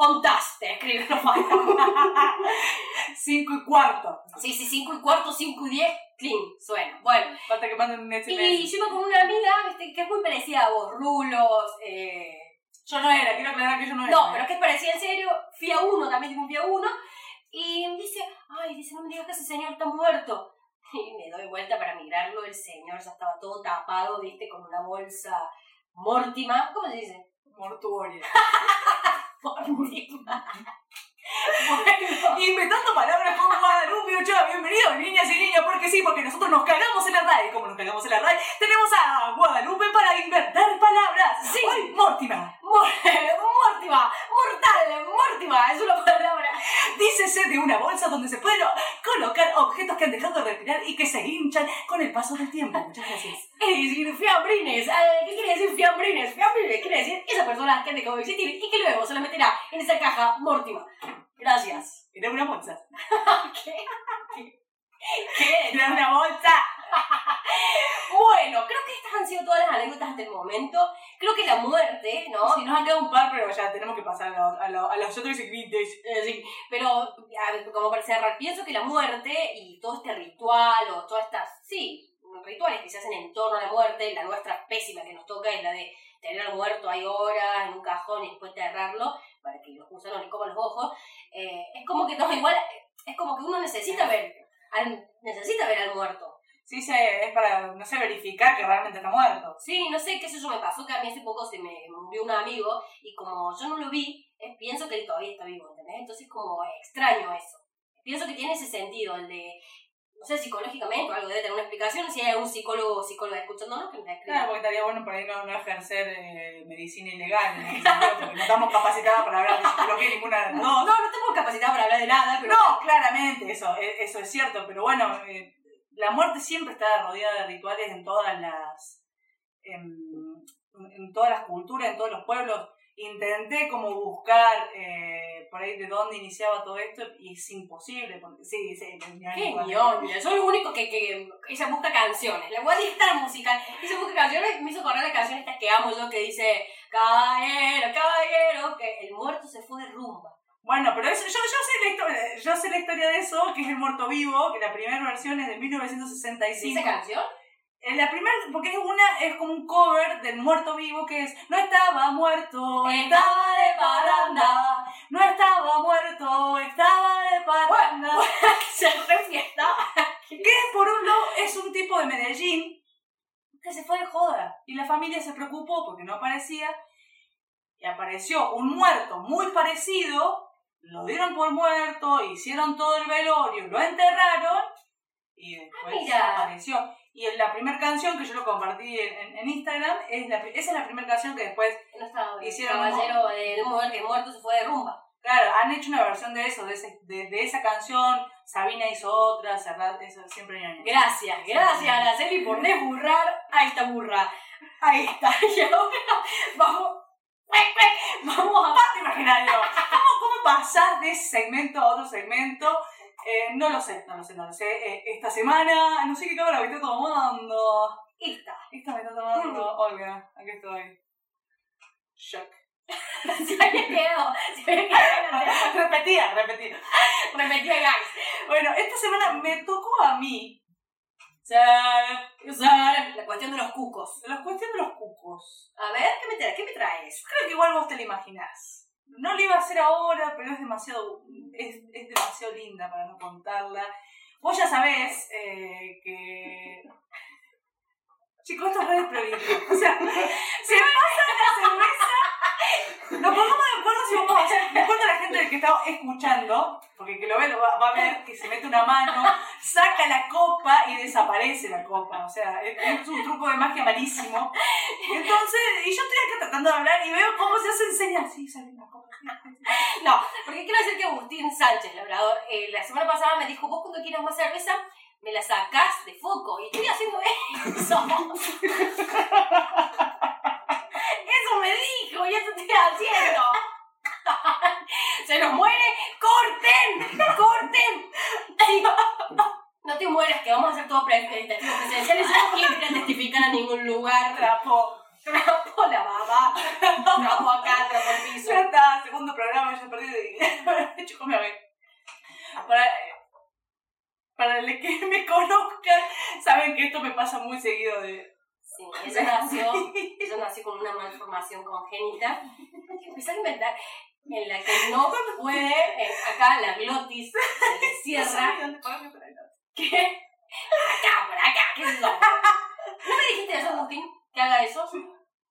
Ontaste, escribe los fantasmas. Cinco y cuarto. Sí, sí, 5 y cuarto, 5 y 10, clean, suena. Bueno, Falta que manden un SMS. y yo iba con una amiga ¿viste? que es muy parecida a vos, rulos, eh, Yo no era, quiero aclarar que yo no era. No, pero es que parecía en serio. Fui a uno, también tengo un fui a uno. Y dice, ay, dice, no me digas que ese señor está muerto. Y me doy vuelta para mirarlo, el señor ya estaba todo tapado, viste, con una bolsa mórtima. ¿Cómo se dice? Mortuoria. Mórtima. Inventando palabras con Guadalupe Ochoa. Bienvenidos, niñas y niños, porque sí, porque nosotros nos cagamos en la RAE. Como nos cagamos en la RAE, tenemos a Guadalupe para inventar palabras. Sí. Hoy, Mortima. Mor- Mórtima. Mortal. Mórtima. Es una palabra. Dícese de una bolsa donde se pueden colocar objetos que han dejado de respirar y que se hinchan con el paso del tiempo. Muchas gracias. Es decir, fiambrines. Eh, ¿Qué quiere decir fiambrines? Fiambrines quiere decir esa persona que han dejado de existir y que luego se la meterá en esa caja Mórtima. Gracias. Era una bolsa. ¿Qué? ¿Qué? Era una bolsa. Bueno, creo que estas han sido todas las anécdotas hasta el momento. Creo que la muerte, ¿no? Sí, nos han quedado un par, pero ya tenemos que pasar a, lo- a, lo- a los otros segmentos. Eh, sí, pero a ver, como para cerrar, pienso que la muerte y todo este ritual o todas estas, sí, rituales que se hacen en torno a la muerte, la nuestra pésima que nos toca es la de tener al muerto ahí horas en un cajón y después enterrarlo para que los gusanos le coman los ojos, eh, es como que no, igual, es como que uno necesita ver, al- necesita ver al muerto. Sí, se, es para, no sé, verificar que realmente está muerto. Sí, no sé qué sé yo, me pasó que a mí hace poco se me murió un amigo y como yo no lo vi, eh, pienso que él todavía está vivo, ¿entendés? Entonces como extraño eso. Pienso que tiene ese sentido, el de, no sé, psicológicamente o algo debe tener una explicación. Si hay algún psicólogo o psicóloga escuchándonos, que me escriba. Claro, porque estaría bueno por ahí no, no ejercer eh, medicina ilegal, sentido, porque no estamos capacitados para hablar de psicología ninguna de las No, dos. no, no estamos capacitados para hablar de nada, pero... No, claramente, eso, e- eso es cierto, pero bueno, eh, la muerte siempre está rodeada de rituales en todas las en, en todas las culturas, en todos los pueblos. Intenté como buscar eh, por ahí de dónde iniciaba todo esto y es imposible, porque sí, sí, Qué soy lo único que, que ella busca canciones, la guardista musical, ella busca canciones, me hizo correr la canción esta que amo yo que dice Caballero, caballero, que el muerto se fue de rumba. Bueno, pero eso, yo, yo, sé la historia, yo sé la historia de eso, que es el muerto vivo, que la primera versión es de 1965. ¿Esa canción? La primera, porque es una, es como un cover del muerto vivo que es No estaba muerto, estaba de parranda. No estaba muerto, estaba de parranda. se refiesta. Que por un lado es un tipo de Medellín que se fue de joda. Y la familia se preocupó porque no aparecía. Y apareció un muerto muy parecido. Lo dieron por muerto, hicieron todo el velorio, lo enterraron. Y después Ah, mira. apareció. Y en la primera canción que yo lo compartí en, en- en Instagram, es la, esa es la primera canción que después, No estaba Hicieron Caballero del muerto, el muerto se fue de rumba. claro, han hecho una versión de eso, de, ese- de, de esa canción. Sabina hizo otra, Serrat, eso siempre ñoño. Gracias, gracias Araceli por desburrar a esta burra. Ahí está. Y ahora vamos. Vamos a. Parte imaginario. ¿Cómo, ¿Cómo pasás de ese segmento a otro segmento? Eh, no lo sé, no lo sé, no lo sé. Eh, esta semana, no sé qué cámara me estoy tomando. Esta. Esta me está tomando Olga. Aquí estoy. Shock. Se había quedado. Se había quedado. repetida, repetida. Repetía guys. Bueno, esta semana me tocó a mí. La cuestión de los cucos. la cuestión de los cucos. A ver, ¿qué me traes? ¿Qué? Creo que igual vos te la imaginás. No la iba a hacer ahora, pero es demasiado, es, demasiado linda para no contarla. Vos ya sabés eh, que... Chicos, esto es re. O sea, se pasa la cerveza... Nos pongamos de acuerdo si vamos a hacer... De acuerdo la gente que está escuchando, porque el que lo ve lo va, va a ver que se mete una mano, saca la copa y desaparece la copa. O sea, es, es un truco de magia malísimo. Entonces, y yo estoy acá tratando de hablar y veo cómo se hacen señas. Sí, sale una copa. No, porque quiero decir que Agustín Sánchez, labrador, eh, la semana pasada me dijo: Vos cuando quieras más cerveza, me la sacás de foco. Y estoy haciendo eso. me dijo y eso estoy haciendo. Se nos muere. ¡Corten! ¡Corten! No te mueras, que vamos a hacer todo pre- eh, testigos presenciales. Yo no quiero ir a testificar a ningún lugar. Trapo. Trapo la baba. Trapo acá, trapo el piso. Ya está, segundo programa, ya perdí de... Chicos, me voy. Para, para los que me conozcan, saben que esto me pasa muy seguido de... Sí, ella nació, ella nació con una malformación congénita. que Empezó a inventar en la que no puede, eh, acá la glotis se le cierra. ¿Qué? Acá, por acá, ¿qué es eso? ¿No me dijiste eso, Agustín? Que haga eso.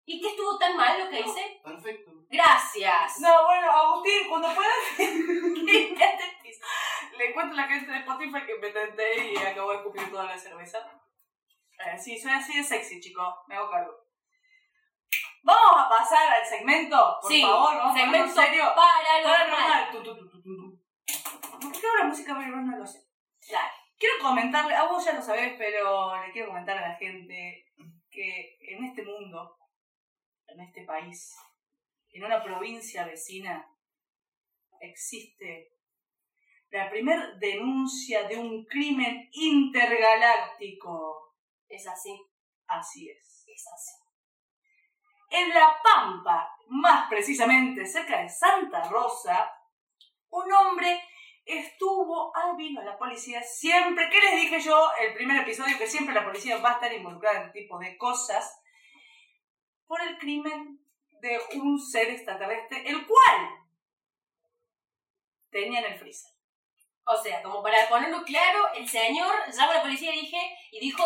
¿Y qué estuvo tan mal lo que hice? Perfecto. Gracias. No, bueno, Agustín, cuando puedas, le cuento a la gente de Spotify que me tenté y acabo de escupir toda la cerveza. Eh, sí, soy así de sexy, chico, me hago cargo. Vamos a pasar al segmento, por sí, favor, vamos segmento serio. paranormal. Tu, tu, tu. ¿Por qué ahora música paranormal no lo sé? Dale. Quiero comentarle, a vos ya lo sabés, pero le quiero comentar a la gente que en este mundo, en este país, en una provincia vecina, existe la primer denuncia de un crimen intergaláctico. Es así, Así es. es así. En La Pampa, más precisamente cerca de Santa Rosa, un hombre estuvo, ah, vino la policía siempre, ¿qué les dije yo el primer episodio? Que siempre la policía va a estar involucrada en este tipo de cosas, por el crimen de un ser extraterrestre, el cual tenía en el freezer. O sea, como para ponerlo claro, el señor llamó a la policía y, dije, y dijo,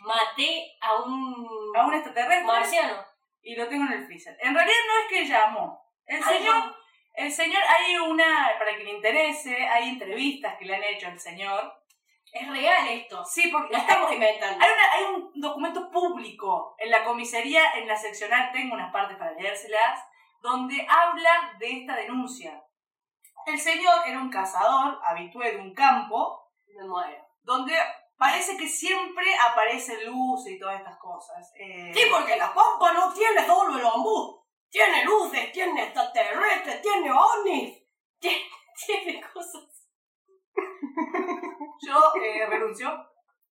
maté a un A un extraterrestre marciano. y lo tengo en el freezer. En realidad no es que llamó. El Ay, señor, no. el señor, hay una, para que le interese, hay entrevistas que le han hecho al señor. Es real esto. Sí, porque Lo estamos inventando. Hay, una- hay un documento público en la comisaría, en la seccional, tengo unas partes para leérselas, donde habla de esta denuncia. El señor era un cazador habitué de un campo, Me muero. donde parece que siempre aparece luz y todas estas cosas. Eh, Sí, porque la pampa no tiene solo el ombú. Tiene luces, tiene extraterrestres, tiene ovnis. Tiene, tiene cosas. Yo eh, renuncio,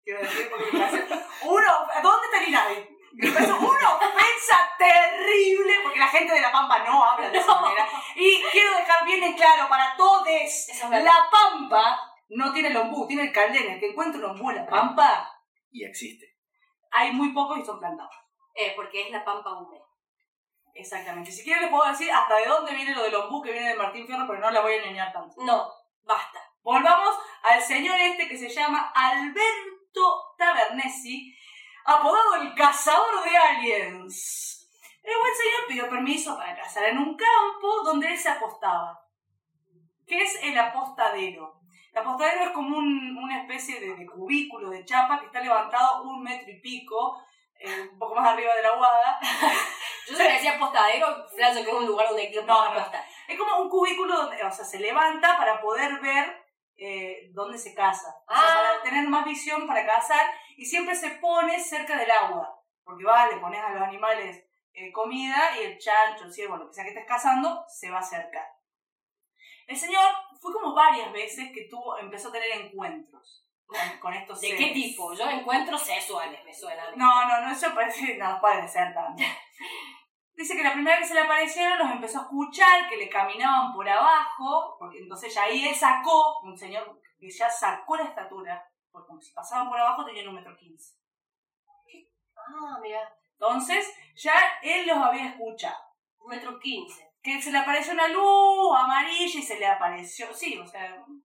quiero decir, porque me parece uno, ¿dónde está el INADI? Me parece una ofensa terrible, porque la gente de La Pampa no habla de esa manera. Y quiero dejar bien en claro para todos. La Pampa no tiene el ombú, tiene el caldén. El que encuentra un ombú en La Pampa, Y existe. hay muy pocos y son plantados. Eh, porque es la pampa húmeda. Exactamente. Si quieren les puedo decir hasta de dónde viene lo del ombú que viene de Martín Fierro, pero no la voy a engañar tanto. No, basta. Volvamos al señor este que se llama Alberto Tavernesi, apodado el cazador de aliens. El buen señor pidió permiso para cazar en un campo donde él se apostaba, que es el apostadero. El apostadero es como un- una especie de, de cubículo de chapa que está levantado un metro y pico, eh, un poco más arriba de la guada. Yo se me decía apostadero, flash que es un lugar donde hay que No, no. Es como un cubículo donde, o sea, se levanta para poder ver eh, dónde se caza. O sea, Ah. para tener más visión para cazar y siempre se pone cerca del agua. Porque va, le pones a los animales eh, comida y el chancho, el ciervo, lo que sea que estés cazando, se va a acercar. El señor fue como varias veces que tuvo, empezó a tener encuentros con, con estos ¿De seres. qué tipo? Yo encuentros sexuales, me suena. No, no, no, eso parece, no puede ser también. Dice que la primera vez que se le aparecieron los empezó a escuchar, que le caminaban por abajo, porque entonces ya ahí él sacó, un señor que ya sacó la estatura, porque como si pasaban por abajo tenían un metro quince. Ah, mira, Entonces ya él los había escuchado. un metro quince. Que se le apareció una luz amarilla y se le apareció, sí, o sea, un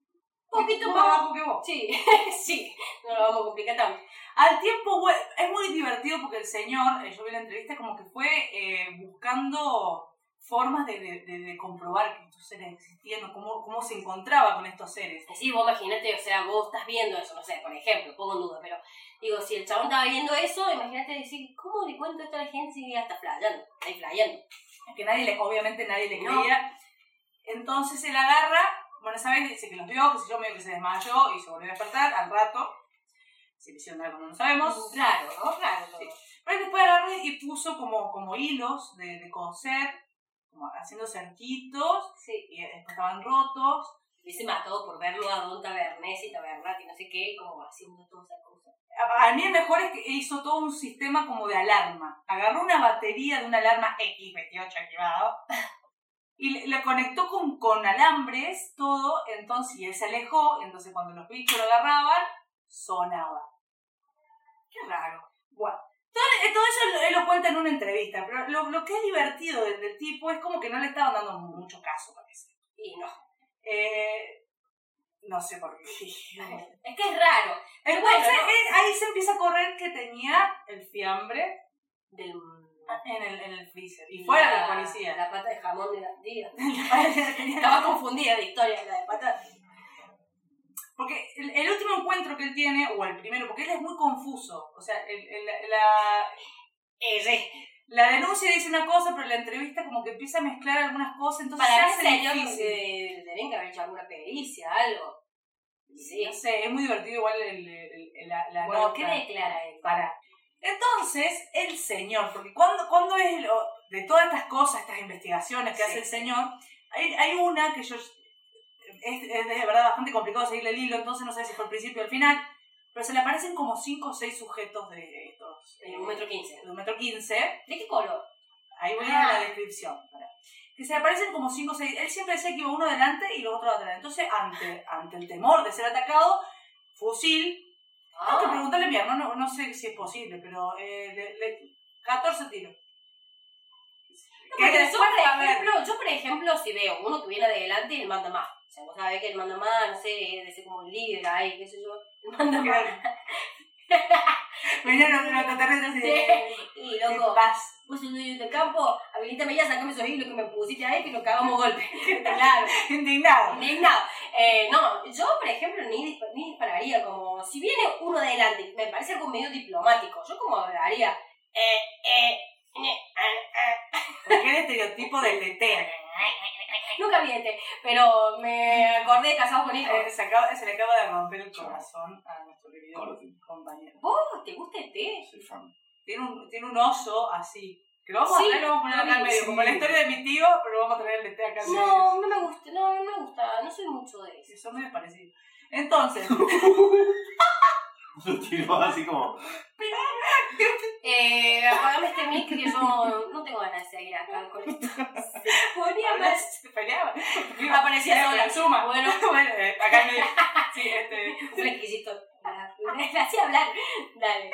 Poquito más más. abajo que vos. Sí, sí, no lo vamos a complicar tanto. Al tiempo, es muy divertido porque el señor, eh, yo vi la entrevista, como que fue eh, buscando formas de, de, de- de comprobar que estos seres existían o cómo, cómo se encontraba con estos seres. Sí, vos imagínate, o sea, vos estás viendo eso, no sé, por ejemplo, pongo en duda, pero digo, si el chabón estaba viendo eso, imagínate decir, ¿cómo le cuento esto a la gente si ya está flayando? Ahí flayando. Que nadie le, obviamente nadie le No. creía. Entonces él agarra, bueno, esa vez dice que los vio, que se yo, medio que se desmayó y se volvió a despertar al rato. Si le hicieron algo no lo sabemos. Raro, ¿no? Raro. Sí. Pero después agarró y puso como, como hilos de, de coser, como haciendo cerquitos, Sí. y después estaban rotos. Y se mató por verlo a Don Tabernés y Tabernati, no sé qué, como haciendo cosas. A mí el mejor es que hizo todo un sistema como de alarma. Agarró una batería de una alarma X28 activado y le, conectó con, con alambres, todo, entonces, y él se alejó, entonces cuando los bichos lo agarraban, sonaba. Qué raro. Bueno, todo, eh, todo eso en una entrevista, pero lo, lo que es divertido del, del tipo es como que no le estaban dando mucho caso, parece. Y no. Eh, no sé por qué. Es que es raro. Pero Entonces, bueno, ¿no? eh, ahí se empieza a correr que tenía el fiambre Del, en el, en el freezer. Y fuera la, la policía. La pata de jamón de la tía. Estaba confundida de historia la de pata. Porque el, el último encuentro que él tiene, o el primero, porque él es muy confuso. O sea, el- el- la, Ese. La denuncia dice una cosa, pero la entrevista como que empieza a mezclar algunas cosas, entonces Para se hace difícil. tenían que haber hecho alguna pericia, algo. Sí. No sé, es muy divertido igual el, el- el- la, la Bueno, nota. ¿qué declara él? Para. Entonces, el señor, porque cuando, cuando es lo- de todas estas cosas, estas investigaciones que Sí. hace el señor, hay, hay una que yo. Es, es de verdad bastante complicado seguirle el hilo, entonces no sé si fue al principio o al final, pero se le aparecen como 5 o 6 sujetos de De un metro quince. De un metro quince. ¿De qué color? Ahí voy Ah. a la descripción. pará. Que se aparecen como 5 o 6. Él siempre decía que iba uno delante y los otros atrás. Entonces, ante, ante el temor de ser atacado, fusil, tengo que Ah, preguntarle mi hermano, no, no sé si es posible, pero eh, le, le- 14 tiros. no, Que porque yo, por ejemplo, yo, por ejemplo, si veo uno que viene adelante, él manda más. O sea, vos sabés que él manda más, no sé, debe ser como el líder ahí, qué sé yo. Él manda más. Venían los extraterrestres y de. Y de loco, paz. vos sos dueño del campo, habilítame ya, sacame esos hilos que me pusiste ahí, que nos cagamos golpe. claro. Indignado. Indignado. Eh, no, yo, por ejemplo, ni, dispa- ni dispararía como. Si viene uno de adelante, me parece algo medio diplomático. Yo, como hablaría. Eh, eh, ne, ah, Porque el estereotipo del letero. Nunca vi este, pero me acordé de casado con hijos. Eh, se, acaba- se le acaba de romper el corazón a nuestro querido Corte. compañero. ¿Vos te gusta el té? Soy fan. Tiene un, tiene un oso así. Que lo vamos Sí, a traer, lo vamos a poner acá en medio. sí. Como la historia de mi tío, pero vamos a traer el de té acá en medio. No, no me gusta, no, no me gusta, no soy mucho de eso. Sí, son medio parecidos. Entonces, Lo tiró así como. Eh, apagame este mic que yo no tengo ganas de seguir acá con esto. Ponía más. se peleaba. Aparecía sola. la suma. Bueno. bueno eh, acá en medio. Sí, este. Flequillito. La hacía hablar. Dale.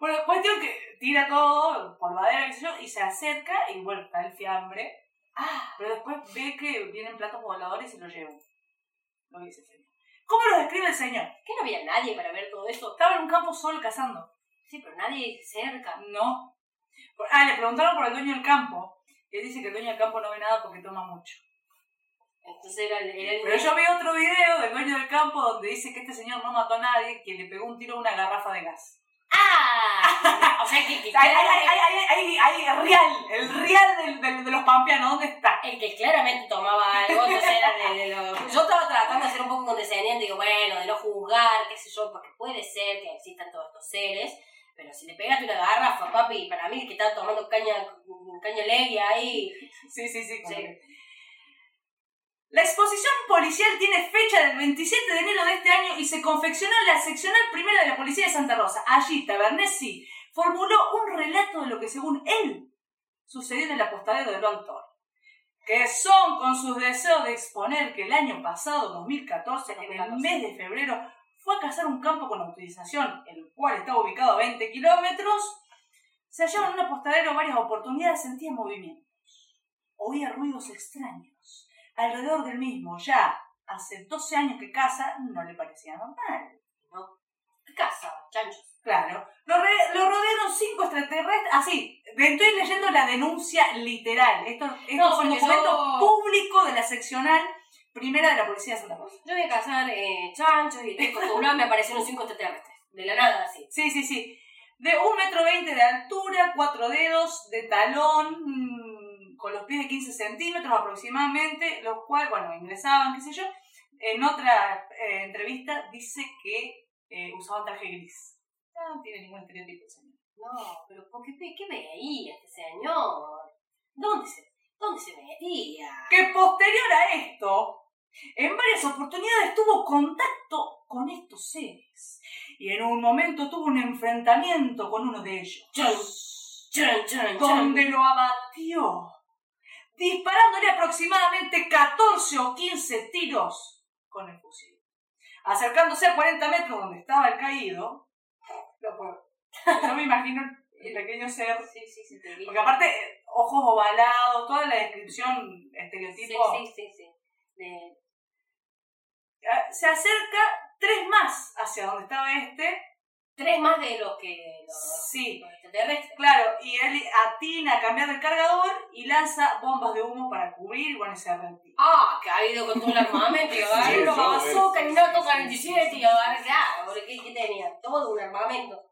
Bueno, cuestión que tira todo, polvadera, qué sé yo, y se acerca y bueno, está el fiambre. Ah, Pero después ve que vienen platos voladores y lo llevan. Lo dice el señor. ¿Cómo lo describe el señor? ¿qué no había nadie para ver todo esto? Estaba en un campo solo cazando. Sí, pero nadie cerca. No. Ah, le preguntaron por el dueño del campo. Y él dice que el dueño del campo no ve nada porque toma mucho. Entonces era, el- era el. Pero yo vi otro video del dueño del campo donde dice que este señor no mató a nadie, que le pegó un tiro a una garrafa de gas. ¡Ah! O sea que, que Hay, hay, hay, hay, real, el real del, del- de los pampeanos, ¿dónde está? el que claramente tomaba algo, entonces era de, de lo- Yo estaba tratando de ser un poco condescendiente, digo, bueno, de no juzgar, qué sé yo, porque puede ser que existan todos estos seres, pero si le pegaste una garrafa, papi, para mí que estaba tomando caña, caña leguia ahí, Sí, sí, sí. Sí. La exposición policial tiene fecha del 27 de enero de este año y se confeccionó en la seccional primera de la Policía de Santa Rosa. Allí, Tabernesi formuló un relato de lo que, según él, sucedió en el apostadero de Tor. Que son con sus deseos de exponer que el año pasado, 2014, en el 2014. mes de febrero, fue a cazar un campo con autorización, el cual estaba ubicado a 20 kilómetros, se hallaba en un apostadero varias oportunidades, sentía movimientos. Oía ruidos extraños. Alrededor del mismo, ya hace 12 años que caza, no le parecía normal. ¿no? ¿Qué casa, chanchos? Claro. Lo, re- lo rodearon cinco extraterrestres. Así, estoy leyendo la denuncia literal. Esto, esto No, es un documento yo- público de la seccional primera de la Policía de Santa Rosa. Yo voy a cazar eh, chanchos y acostumbrado, me aparecieron cinco extraterrestres, de la nada así. Sí, sí, sí. De un metro veinte de altura, cuatro dedos, de talón, mm, con los pies de 15 centímetros aproximadamente, los cuales, bueno, ingresaban, qué sé yo. En otra eh, entrevista dice que eh, usaban traje gris. No tiene ningún estereotipo, señor. No, pero ¿por qué, qué veía este señor? ¿Dónde se, dónde se metía? que posterior a esto, en varias oportunidades tuvo contacto con estos seres. Y en un momento tuvo un enfrentamiento con uno de ellos, chun, chun, chun. donde lo abatió, disparándole aproximadamente 14 o 15 tiros con el fusil. Acercándose a 40 metros donde estaba el caído, lo puedo- yo me imagino el pequeño ser. Sí, sí, sí. Porque aparte, ojos ovalados, toda la descripción, estereotipo. sí, sí, sí. De- eh, Se acerca tres más hacia donde estaba este. Tres más de los que Sí, los extraterrestres. claro, y él atina a cambiar el cargador y lanza bombas de humo para cubrir, bueno, ese reptil. Ah, que ha ido con todo el armamento y agarré Sí, los y NATO sí, 47 y agarré, claro, ¿qué, ¿qué tenía? Todo un armamento.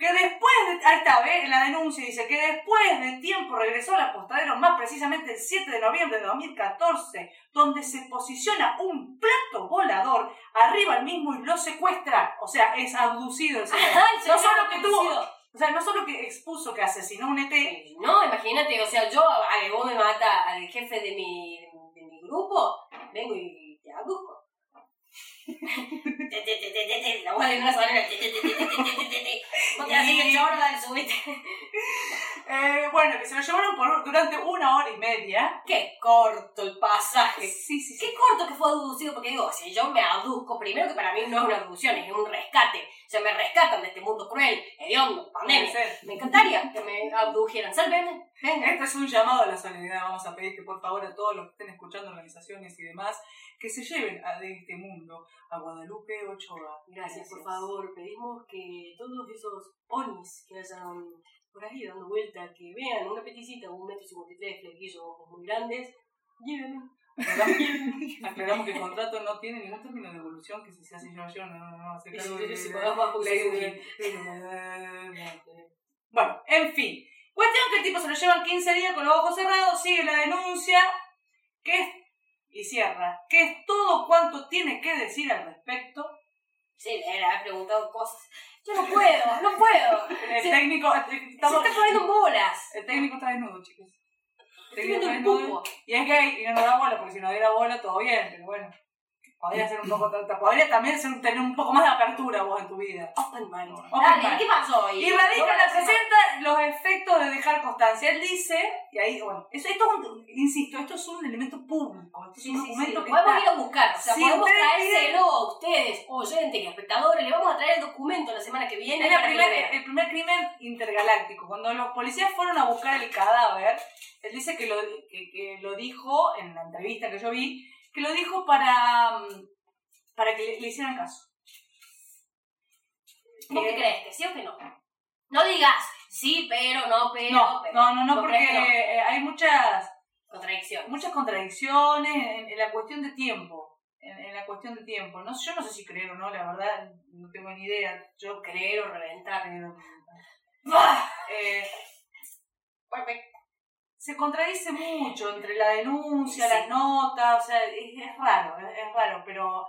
Que después, de, ahí está, ¿ve? En la denuncia dice que después de tiempo regresó al apostadero, más precisamente el 7 de noviembre de 2014, donde se posiciona un plato volador arriba al mismo y lo secuestra. O sea, es abducido el señor. Ay, no solo que tuvo. O sea, no solo que expuso que asesinó un ET, No, imagínate, o sea, yo, a que vos me mata al jefe de mi, de mi grupo, vengo y te abusco. La voy a una sola. Porque así que Jordan, subiste. Eh, bueno, que se lo llevaron por, durante una hora y media. Qué corto el pasaje. Sí, sí, sí. Qué corto que fue aducido, porque digo, si yo me aduzco, primero que para mí no es una abducción, es un rescate. O sea, me rescatan de este mundo cruel, hediondo, pandemia. Me encantaría que me abdujeran. Sálvenme. Venga. Este es un llamado a la solidaridad. Vamos a pedir que por favor a todos los que estén escuchando organizaciones y demás que se lleven a- de este mundo a Guadalupe Ochoa. Gracias, por favor. Pedimos que todos esos onis que hayan por ahí dando vuelta, que vean una peticita, un metro cincuenta y tres, flequillos, ojos muy grandes, llévenme. Aclaramos, que el contrato no tiene ningún término de evolución, que si se hace yo, yo, no, no, no, se Bueno, en fin. Cuestión que el tipo se lo llevan 15 días con los ojos cerrados, sigue la denuncia, que es, y cierra, que es todo cuanto tiene que decir al respecto. Sí, le he preguntado cosas. Yo no puedo, no puedo. El Se- técnico, Se estamos- está poniendo en bolas. el técnico está desnudo, chicos. El Estoy técnico viendo está el desnudo. pupo. Y es gay y no nos da bola, porque si nos diera bola todo bien, pero bueno. Podría ser un poco, podría también ser, tener un poco más de apertura vos en tu vida. Open mind. Open Dale, mind. ¿qué pasó ahí? Y Radica No, la no, presenta los efectos de dejar constancia. Él dice, y ahí, bueno, eso, esto es un, insisto, esto es un elemento público, esto es Sí, un sí, sí, documento lo que podemos está... ir a buscar, o sea, Sí, podemos traérselo a ustedes, oyentes y espectadores, le vamos a traer el documento la semana que viene. Es primer- el primer crimen intergaláctico. Cuando los policías fueron a buscar el cadáver, él dice que lo, que, que lo dijo, en la entrevista que yo vi, que lo dijo para, mm, para que le, le hicieran caso. ¿Vos qué Eh, crees? ¿Que sí o que no? No digas sí, pero, no, pero, No, pero. no, no, no, ¿Vos porque no? eh, hay muchas, Contradicción. muchas contradicciones en, en la cuestión de tiempo. En, en la cuestión de tiempo. No, yo no sé si creer o no, la verdad, no tengo ni idea. Yo creo. Creer o reventar. Eh, Perfecto. Se contradice mucho entre la denuncia, Sí. las notas, o sea, es, es raro, es, es raro, pero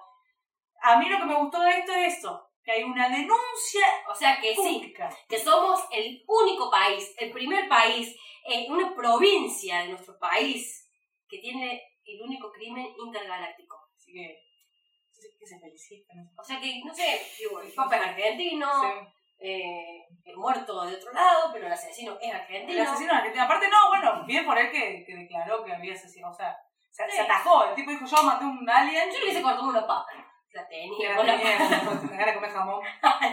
a mí lo que me gustó de esto es esto, que hay una denuncia O sea que sí, pública. que somos el único país, el primer país, eh, una provincia de nuestro país que tiene el único crimen intergaláctico. Así que, que se felicitan. O sea que, no sé, digo, el Papa es argentino, Sí. Eh, el muerto de otro lado, pero el asesino es El argentino. asesino argentino. Aparte, no, bueno, bien por él que, que declaró que había asesinado, o sea, se, Sí. se atajó, el tipo dijo, yo maté a un alien. Yo le hice cortar una papa. La tenía la tenía, de comer jamón.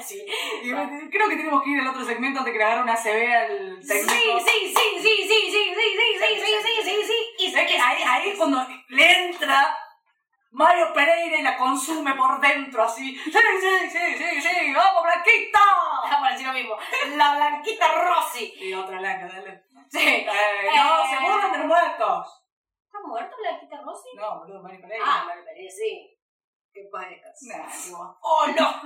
sí. Y bueno, creo que tenemos que ir al otro segmento antes de agarre una CB al Sí, técnico. sí, sí, sí, sí, sí, sí, sí, sí, sí, sí, sí, sí. Y Es que ahí, ahí es cuando le entra Mario Pereira y la consume por dentro así. Sí, sí, sí, sí, sí, vamos, Blanquita. Vamos a decir lo mismo. La blanquita Rossi. Y otra blanca, dale. Sí. Eh, no, se burlan de los muertos. ¿Está muerta Blanquita Rossi? No, boludo, Mario Pereira. Ah, me parece, sí. Nah, no. ¡Oh, no!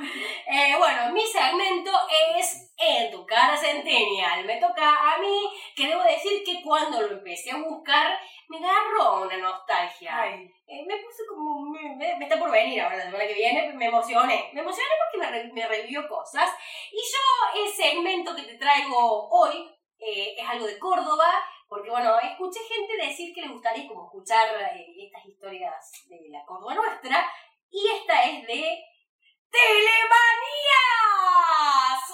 Eh, bueno, mi segmento es En tu cara centennial. Me toca a mí, que debo decir que cuando lo empecé a buscar, me agarró una nostalgia. Ay, Eh, me puse como. Me, está por venir ahora la semana que viene, me emocioné. Me emocioné porque me, re- me revivió cosas. Y yo, el segmento que te traigo hoy eh, es algo de Córdoba, porque bueno, escuché gente decir que le gustaría como escuchar eh, estas historias de la Córdoba nuestra, y esta es de. ¡Telemanías!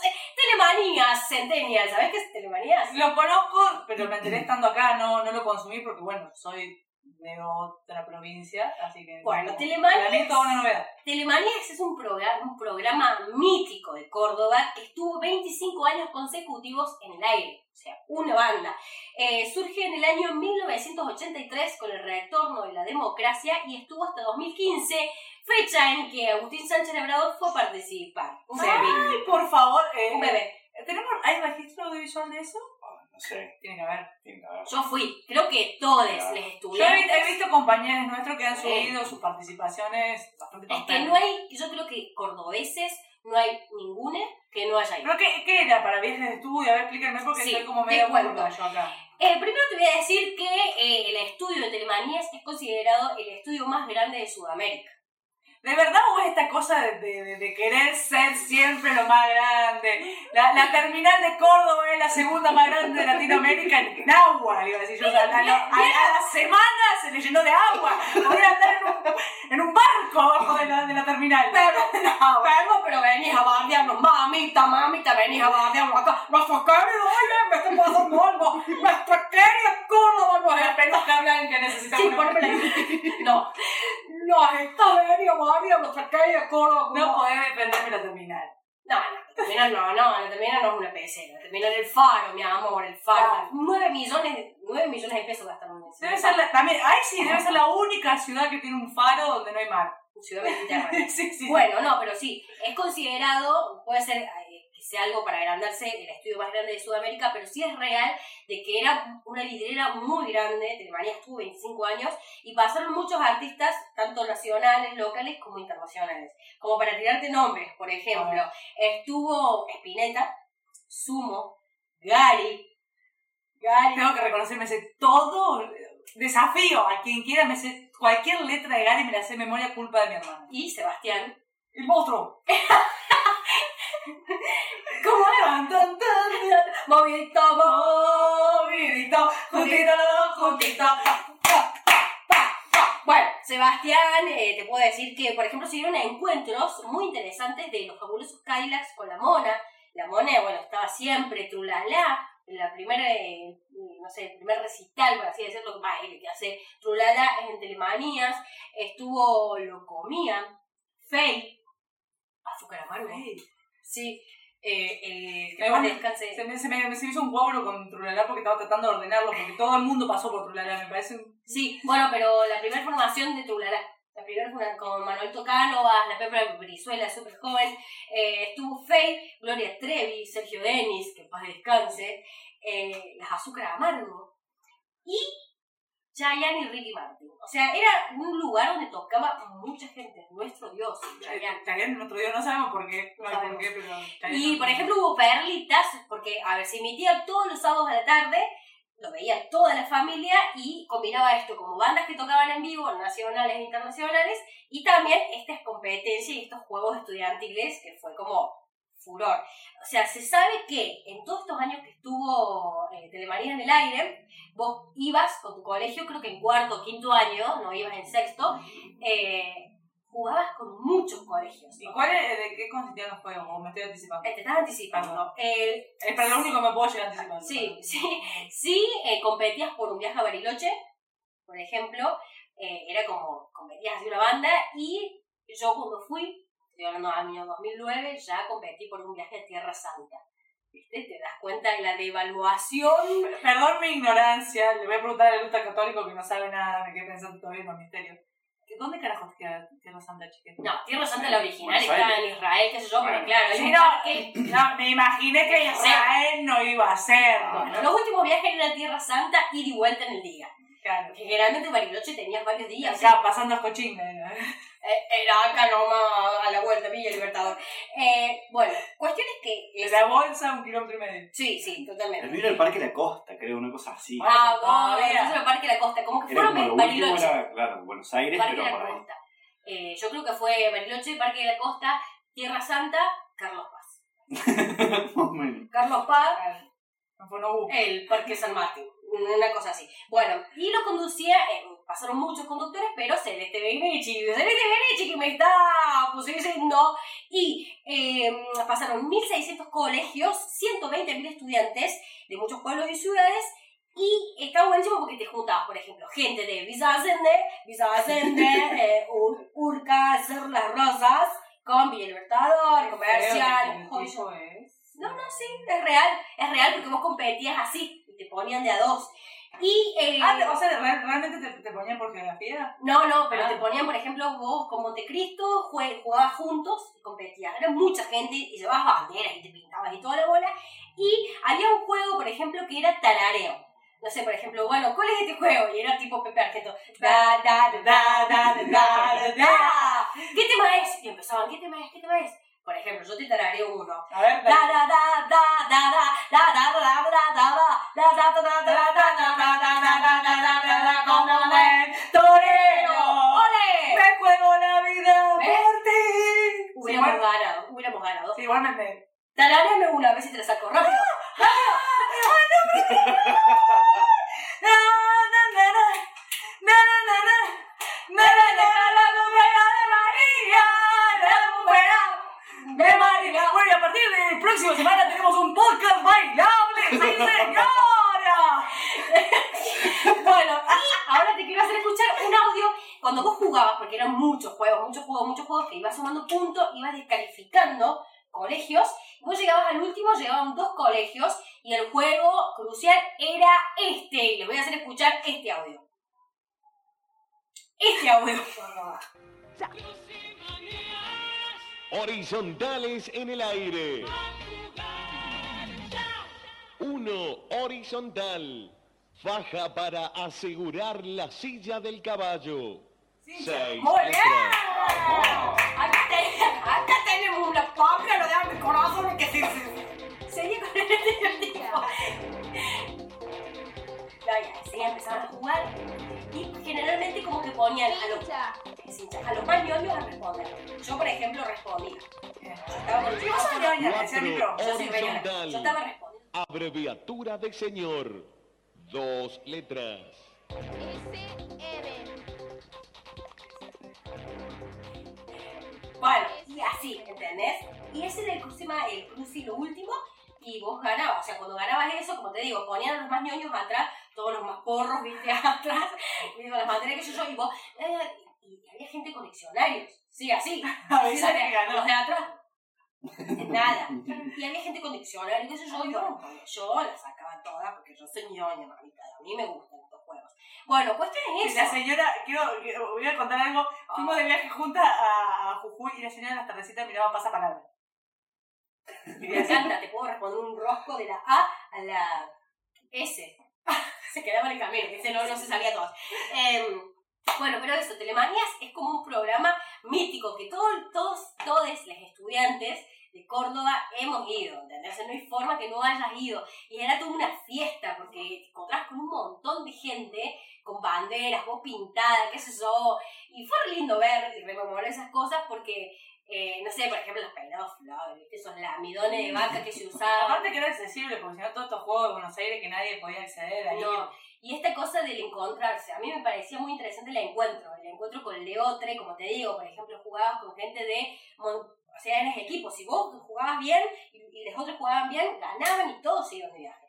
Eh, Telemanías, Centennial. ¿Sabes qué es Telemanías? lo conozco, pero me enteré estando acá, no, no lo consumí porque, bueno, soy de otra provincia, así que... Bueno, Telemanías, una novedad. Telemanías es un programa, un programa mítico de Córdoba que estuvo 25 años consecutivos en el aire. O sea, una banda. Eh, surge en el año 1983 con el retorno de la democracia y estuvo hasta 2015, fecha en que Agustín Sánchez Labrador fue a participar. Un bebé. Ay, por favor, eh, Un bebé. ¿tenemos, ¿hay registro audiovisual de eso? Ah, no sé, Tiene que haber. tiene que haber. Yo fui, creo que todos les Yo he, estudiantes. visto compañeros nuestros que han Sí. subido sus participaciones bastante Es que no hay, yo creo que cordobeses no hay ninguna que no haya ido. ¿Pero qué, qué era para viajes de estudio? A ver, explíquenme porque Sí, estoy como medio cuento. burda yo acá. Eh, primero te voy a decir que eh, el estudio de Telemanías es considerado el estudio más grande de Sudamérica. ¿De verdad hubo esta cosa de, de- de querer ser siempre lo más grande? La, la terminal de Córdoba es la segunda más grande de Latinoamérica en, agua, iba a decir yo. O sea, a, la- a- la semana se le llenó de agua. Podía andar en un, en un barco abajo de la, de la terminal. Pero, pero, pero venís a bardearnos, mamita, mamita, venís a bardearnos acá. Nuestro querido, oye, me estoy pasando algo. Nuestra querida Córdoba nos está... Esperemos que hablan que necesitamos Sí, poneme la- No, nos está venido a bardear nuestra querida Córdoba. No podés defenderme la terminal. No, no, la terminal no, no, la terminal no es una PC, la terminal es el faro, mi amor, el faro. Claro. 9 millones, de- 9 millones de pesos gastaron en ese Debe ser la, también, ay sí, debe ser la única ciudad que tiene un faro donde no hay mar. Ciudad Mediterránea. sí, sí. Bueno, no, pero sí, es considerado, puede ser que sea algo para agrandarse, el estudio más grande de Sudamérica, pero sí es real de que era una vidriera muy grande, Telemanías estuvo 25 años, y pasaron muchos artistas, tanto nacionales, locales, como internacionales. Como para tirarte nombres, por ejemplo, estuvo Spinetta, Sumo, Gary, Gary, Tengo que reconocer, me sé todo. Desafío a quien quiera, me sé cualquier letra de Gary, me la sé memoria, culpa de mi hermano. y Sebastián. El monstruo. ¿Cómo Movidito, juntito, juntito. Bueno, Sebastián, eh, te puedo decir que, por ejemplo, se dieron encuentros muy interesantes de los fabulosos Cadillacs con la Mona. La Mona, bueno, estaba siempre Trulala, la primera, eh, no sé, el primer recital, por así decirlo, que hace Trulala es en Telemanías. Estuvo Locomía, Fey, Azúcar Amargo. Sí, eh, que descanse. Se me, se, me, se me hizo un cuadro con Trulala porque estaba tratando de ordenarlo, porque todo el mundo pasó por Trulala, me parece un... Sí, bueno, pero la primera formación de Trulala. La primera fue con Manuel Tocánovas, la Pepa Brizuela, súper joven. Eh, estuvo Faye, Gloria Trevi, Sergio Denis, que paz descanse. Eh, las Azúcar Amargo. Y Chayanne y Ricky Martin. O sea, era un lugar donde tocaba mucha gente. Nuestro Dios, Chayanne. Chayanne en otro día no sabemos por qué, no Sabemos. por qué, pero... Chayanne Y, no- por ejemplo, hubo perlitas, porque, a ver, se emitía todos los sábados a la tarde, lo veía toda la familia y combinaba esto como bandas que tocaban en vivo, nacionales e internacionales, y también estas competencias y estos juegos estudiantiles que fue como furor. O sea, se sabe que en todos estos años que estuvo eh, en el aire, vos ibas con tu colegio, creo que en cuarto o quinto año, no ibas en sexto, eh, jugabas con muchos colegios. ¿Y cuál es, de qué consistían los juegos? ¿O me estoy anticipando? Eh, Te estás anticipando. El- Es para lo único que me puedo llegar anticipando. Sí, sí. Sí, eh, competías por un viaje a Bariloche, por ejemplo. eh, era como competías de una banda y yo cuando fui, estoy hablando del año 2009, ya competí por un viaje a Tierra Santa. ¿Viste? Te das cuenta de la devaluación. Perdón mi ignorancia, le voy a preguntar al ultra católico que no sabe nada, me quedé pensando todavía en los misterios. ¿Que ¿Dónde carajos queda Tierra Santa, chiquita? No, Tierra Santa, la original, Buenos está Aires. en Israel, qué sé yo, pero Bueno. claro, Sí, no, parque- no, me imaginé que Israel no iba a ser. Bueno, los últimos viajes eran a Tierra Santa, ida y vuelta en el día. Claro. Que generalmente en Bariloche tenías varios días. Acá, pasando a cochines. Eh, Era acá nomás a la vuelta, Villa Libertador. Eh, bueno, cuestión es que. De es- la bolsa, un kilómetro y medio. Sí, sí, El totalmente. mío era el Parque La Costa, creo, una cosa así. Ah, Bueno, todavía. bueno, yo el Parque de la Costa, como que Era fueron como Bariloche. era, claro, Buenos Aires, Parque pero de la por ahí. Eh, yo creo que fue Bariloche, Parque de la Costa, Tierra Santa, Carlos Paz. Carlos Paz, hubo. el Parque San Martín. Una cosa así. Bueno, y lo conducía, eh, pasaron muchos conductores, pero Celeste Benici, Celeste Benici que me está poseyendo. Y eh, pasaron 1.600 colegios, 120.000 estudiantes de muchos pueblos y ciudades, Y está buenísimo porque te juntabas, por ejemplo, gente de Visa Ascende, eh, Ur- Urca, Cerro Las Rosas, con Villa Libertador, Comercial, Joyo. No, no, sí, es real. Es real porque vos competías así y te ponían de a dos. Y. eh, Ah, o sea, ¿real- ¿realmente te, te ponían por geografía? no, no, pero Ah. te ponían, por ejemplo, vos con Montecristo jue- jugabas juntos y competías. Era mucha gente y llevabas banderas y te pintabas y toda la bola. Y había un juego, por ejemplo, que era tarareo. No sé, por ejemplo, bueno, ¿cuál es este juego? Y era tipo Pepe Argento. Da, da, da, da, da, da, da, da. ¿Qué tema es? Y empezaban, ¿qué tema es? ¿Qué tema es? Por ejemplo, yo te tarareo uno. A ver, Da da da da da da da da da da da da da da da da da Hubiéramos ganado, hubiéramos ganado. sí, igual me- me, Tarareame una vez y te la saco rápido. Na, na, na, na, na, na, na, na, na, na, de María. Bueno, y a partir del próximo semana tenemos un podcast bailable, sí señora. Bueno, y ahora te quiero hacer escuchar un audio cuando vos jugabas, porque eran muchos juegos, muchos juegos, muchos juegos que ibas sumando puntos, ibas descalificando colegios. Vos llegabas al último, llegaban dos colegios y el juego crucial era este. Y les voy a hacer escuchar este audio. Este audio. Horizontales en el aire. Uno horizontal. Faja para asegurar la silla del caballo. Seis Muy bien. Acá, te- acá tenemos una papia, lo de mi corazón que se, seguía con el ya, sí, empezaban a jugar y generalmente como que ponían a los, a los más ñoños a responder. Yo, por ejemplo, respondía. Yo estaba con. Yo estaba respondiendo. Abreviatura de señor. Dos letras. Bueno, y así, ¿entendés? Y ese era el crucima, el cruci lo último, y vos ganabas. O sea, cuando ganabas eso, como te digo, ponían a los más ñoños atrás, todos los más porros, viste, atrás, y digo, las materias que yo, yo, y vos, eh, y había gente con diccionarios, sí, así. Que ganó. Los de atrás. Nada. Y había gente con diccionario, qué sé yo, y bueno, yo las sacaba todas porque yo soy ñoña, mamita. A mí me gustan estos juegos. Bueno, cuestión es La eso. señora, quiero, quiero- voy a contar algo. Fuimos de viaje juntas a, a Jujuy y la señora en las tardecitas miraba pasapalabra. Me encanta, te puedo responder un rosco de la A a la S. se quedaba en el camino, que no, no se sabía todos. Em, bueno, pero eso, Telemanías es como un programa mítico que todo- todos, todos los estudiantes de Córdoba hemos ido, ¿entendés? O no hay forma que no hayas ido. Y era toda una fiesta, porque te encontrás con un montón de gente, con banderas, vos pintada, qué sé yo. Y fue lindo ver y rememorar esas cosas porque, eh, no sé, por ejemplo, los ¿viste? esos lamidones de vaca que se usaban. Aparte que era accesible, porque si no todos estos juegos de Buenos Aires que nadie podía acceder ahí. No. Y esta cosa del encontrarse, a mí me parecía muy interesante el encuentro, el encuentro con Leotre, como te digo, por ejemplo, jugabas con gente de, mon- o sea, eres equipo, si vos jugabas bien y, y los otros jugaban bien, ganaban y todos se iban de viaje.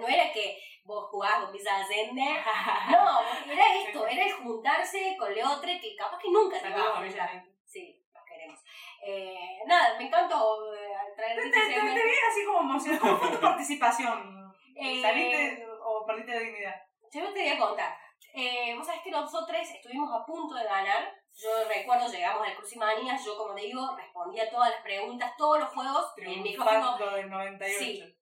No era que vos jugabas con Visa Ascende, no, era esto, era el juntarse con Leotre, que capaz que nunca te ibas a Saludos, juntar. Sí, los queremos. Eh, nada, me encantó eh, traer Te, te, te, vi así como emocionada. ¿Cómo fue tu participación? Eh, ¿Saliste o perdiste de dignidad? Yo no te voy a contar. Eh, Vos sabés que nosotros estuvimos a punto de ganar. Yo recuerdo, llegamos al Crucimanías, yo como te digo, respondía todas las preguntas, todos los juegos, el micrófono... Triunfando del 98. Sí.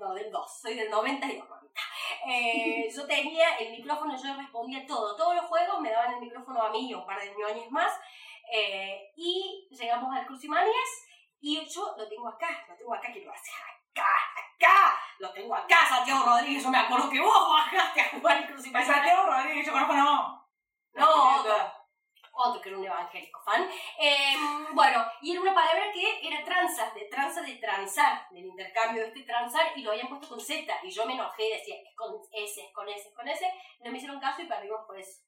No, del 2, soy del 92, mamita. Eh, yo tenía el micrófono, yo respondía todo. Todos los juegos me daban el micrófono a mí y un par de ñoñes más. Eh, y llegamos al Crucimanías y yo lo tengo acá, lo tengo acá, quiero hacer acá, acá, lo tengo acá, Santiago Rodríguez. Yo me acuerdo que vos bajaste a jugar el Crucimanías. Santiago Rodríguez, yo conozco voz. No, otro, otro que era un evangélico fan. Eh, bueno, y era una palabra que era tranza, de tranza de transar, del intercambio de este transar, y lo habían puesto con Z, y yo me enojé, decía, es con S, es con S, es con S, no me hicieron caso y perdimos por eso.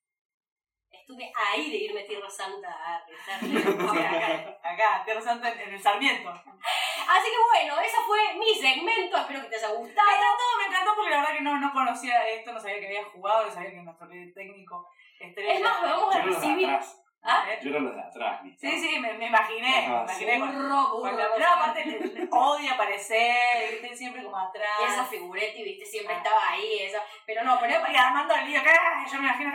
Estuve ahí de irme Tierra Santa a rezarle. Acá, acá, Tierra Santa en, el Sarmiento. Así que bueno, ese fue mi segmento, espero que te haya Me gustado. encantó, me encantó porque la verdad que no, no conocía esto, no sabía que había jugado, no sabía que nuestro técnico estrella. Es más, vamos a recibir. atrás. ¿Ah? Yo era los de atrás. Sí, sí, me, me imaginé, me imaginé con, Burro, con burro. la- No, aparte le- odia aparecer, ¿viste? siempre como atrás. Y esa figuretti, viste, siempre Ah. estaba ahí, esa. Pero no, pero y armando el lío, ¿qué? Yo me imagino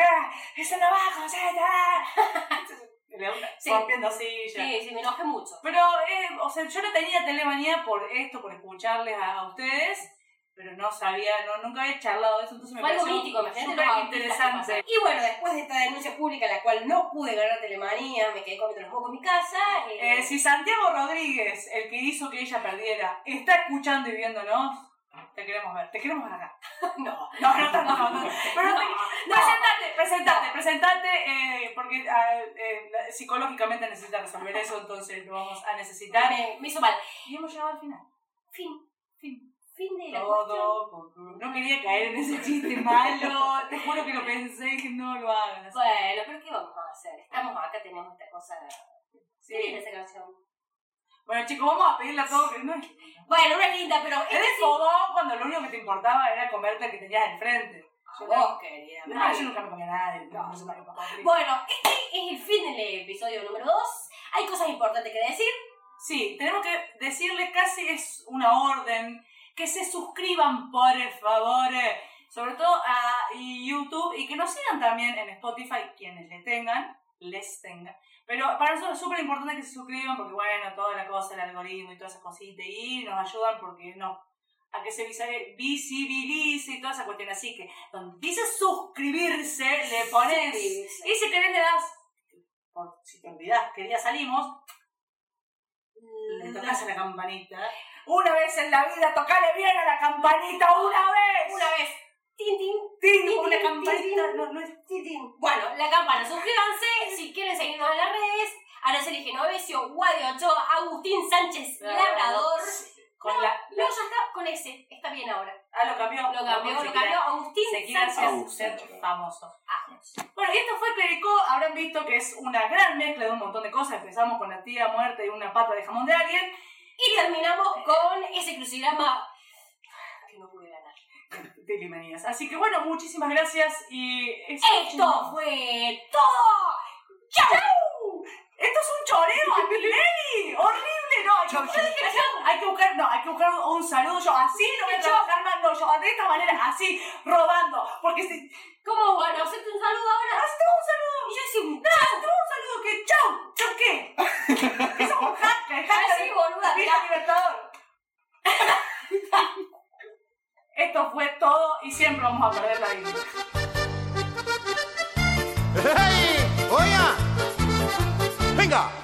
que eso no va, José, Sí. rompiendo sillas. sí, sí, me enojé mucho. Pero, eh, o sea, yo no tenía telemanía por esto, por escucharles a, a ustedes, pero no sabía, no, nunca había charlado de eso, entonces me Fue algo pareció mítico, súper interesante. Y bueno, después de esta denuncia pública, la cual no pude ganar telemanía, me quedé comiendo los mocos en mi casa. eh, Eh, si Santiago Rodríguez, el que hizo que ella perdiera, está escuchando y viéndonos, te queremos ver, te queremos ver acá. No, No, no, no, no, no. Pero No, te- no. presentate, presentate, presentate, eh, porque ah, eh, psicológicamente necesita resolver eso, entonces lo vamos a necesitar. me, me hizo mal. Y hemos llegado al final. Fin, Fin. Fin de la. Todo. No quería caer en ese chiste malo. Te juro que lo pensé y dije, no lo hagas. Bueno, pero ¿qué vamos a hacer? Estamos acá, tenemos esta cosa. Sí. Qué esa canción. Bueno, chicos, vamos a pedirle a todos que no es. Bueno, una linda, pero Es de sí. fogón cuando lo único que te importaba era comerte el que tenías enfrente. Yo Vos, querida. no, yo nunca me comía a nadie. No, no sé para qué papá. Bueno, este es el fin del episodio número 2. Hay cosas importantes que decir. Sí, tenemos que decirle casi es una orden que se suscriban por favor, eh, sobre todo a YouTube y que nos sigan también en Spotify, quienes le tengan, les tengan. Pero para nosotros es súper importante que se suscriban porque bueno, toda la cosa, el algoritmo y todas esas cositas y nos ayudan porque no a que se visi- visibilice y toda esa cuestión. Así que donde dice suscribirse, le pones... Y si querés le das, por si te olvidás que día salimos, le tocas a la campanita. Una vez en la vida, tocale bien a la campanita, una vez. Una vez. Tin, tin, Tin, tin, una tin, campanita. tin, No, no es. tin, tin. Bueno, la campana. Suscríbanse si quieren seguirnos en las redes. Araceli Genovesio, Guadio Ochoa, Agustín Sánchez, Labrador. Con no, la, no, la- ya está con ese. Está bien ahora. Ah, lo cambió. Lo cambió, lo cambió. Agustín quiere hacer Sánchez. Sánchez. famoso. Ah, Bueno, y esto fue Clericó. Habrán visto que es una gran mezcla de un montón de cosas. Empezamos con la tía muerta y una pata de jamón de alguien. Y terminamos con ese crucigrama que no pude ganar. de Limanías. Así que bueno, muchísimas gracias y... Esto fue todo. ¡Chau! ¡Esto es un choreo! ¡Horrible! Hay que, buscar, hay que buscar, no, hay que buscar un, un saludo. Yo así no voy a trabajar más, no, yo de esta manera, así, robando. Porque si... ¿Cómo bueno? ¿Hacerte un saludo ahora? ¡Hazte un saludo! Y yo hice un ¡No, hazte un saludo! que chau! ¿Chau qué? Eso es un hacker, hacker. Sí, boluda. Libertador. Esto fue todo y siempre vamos a perder la vida. ¡Hey! ¡Oiga! ¡Venga!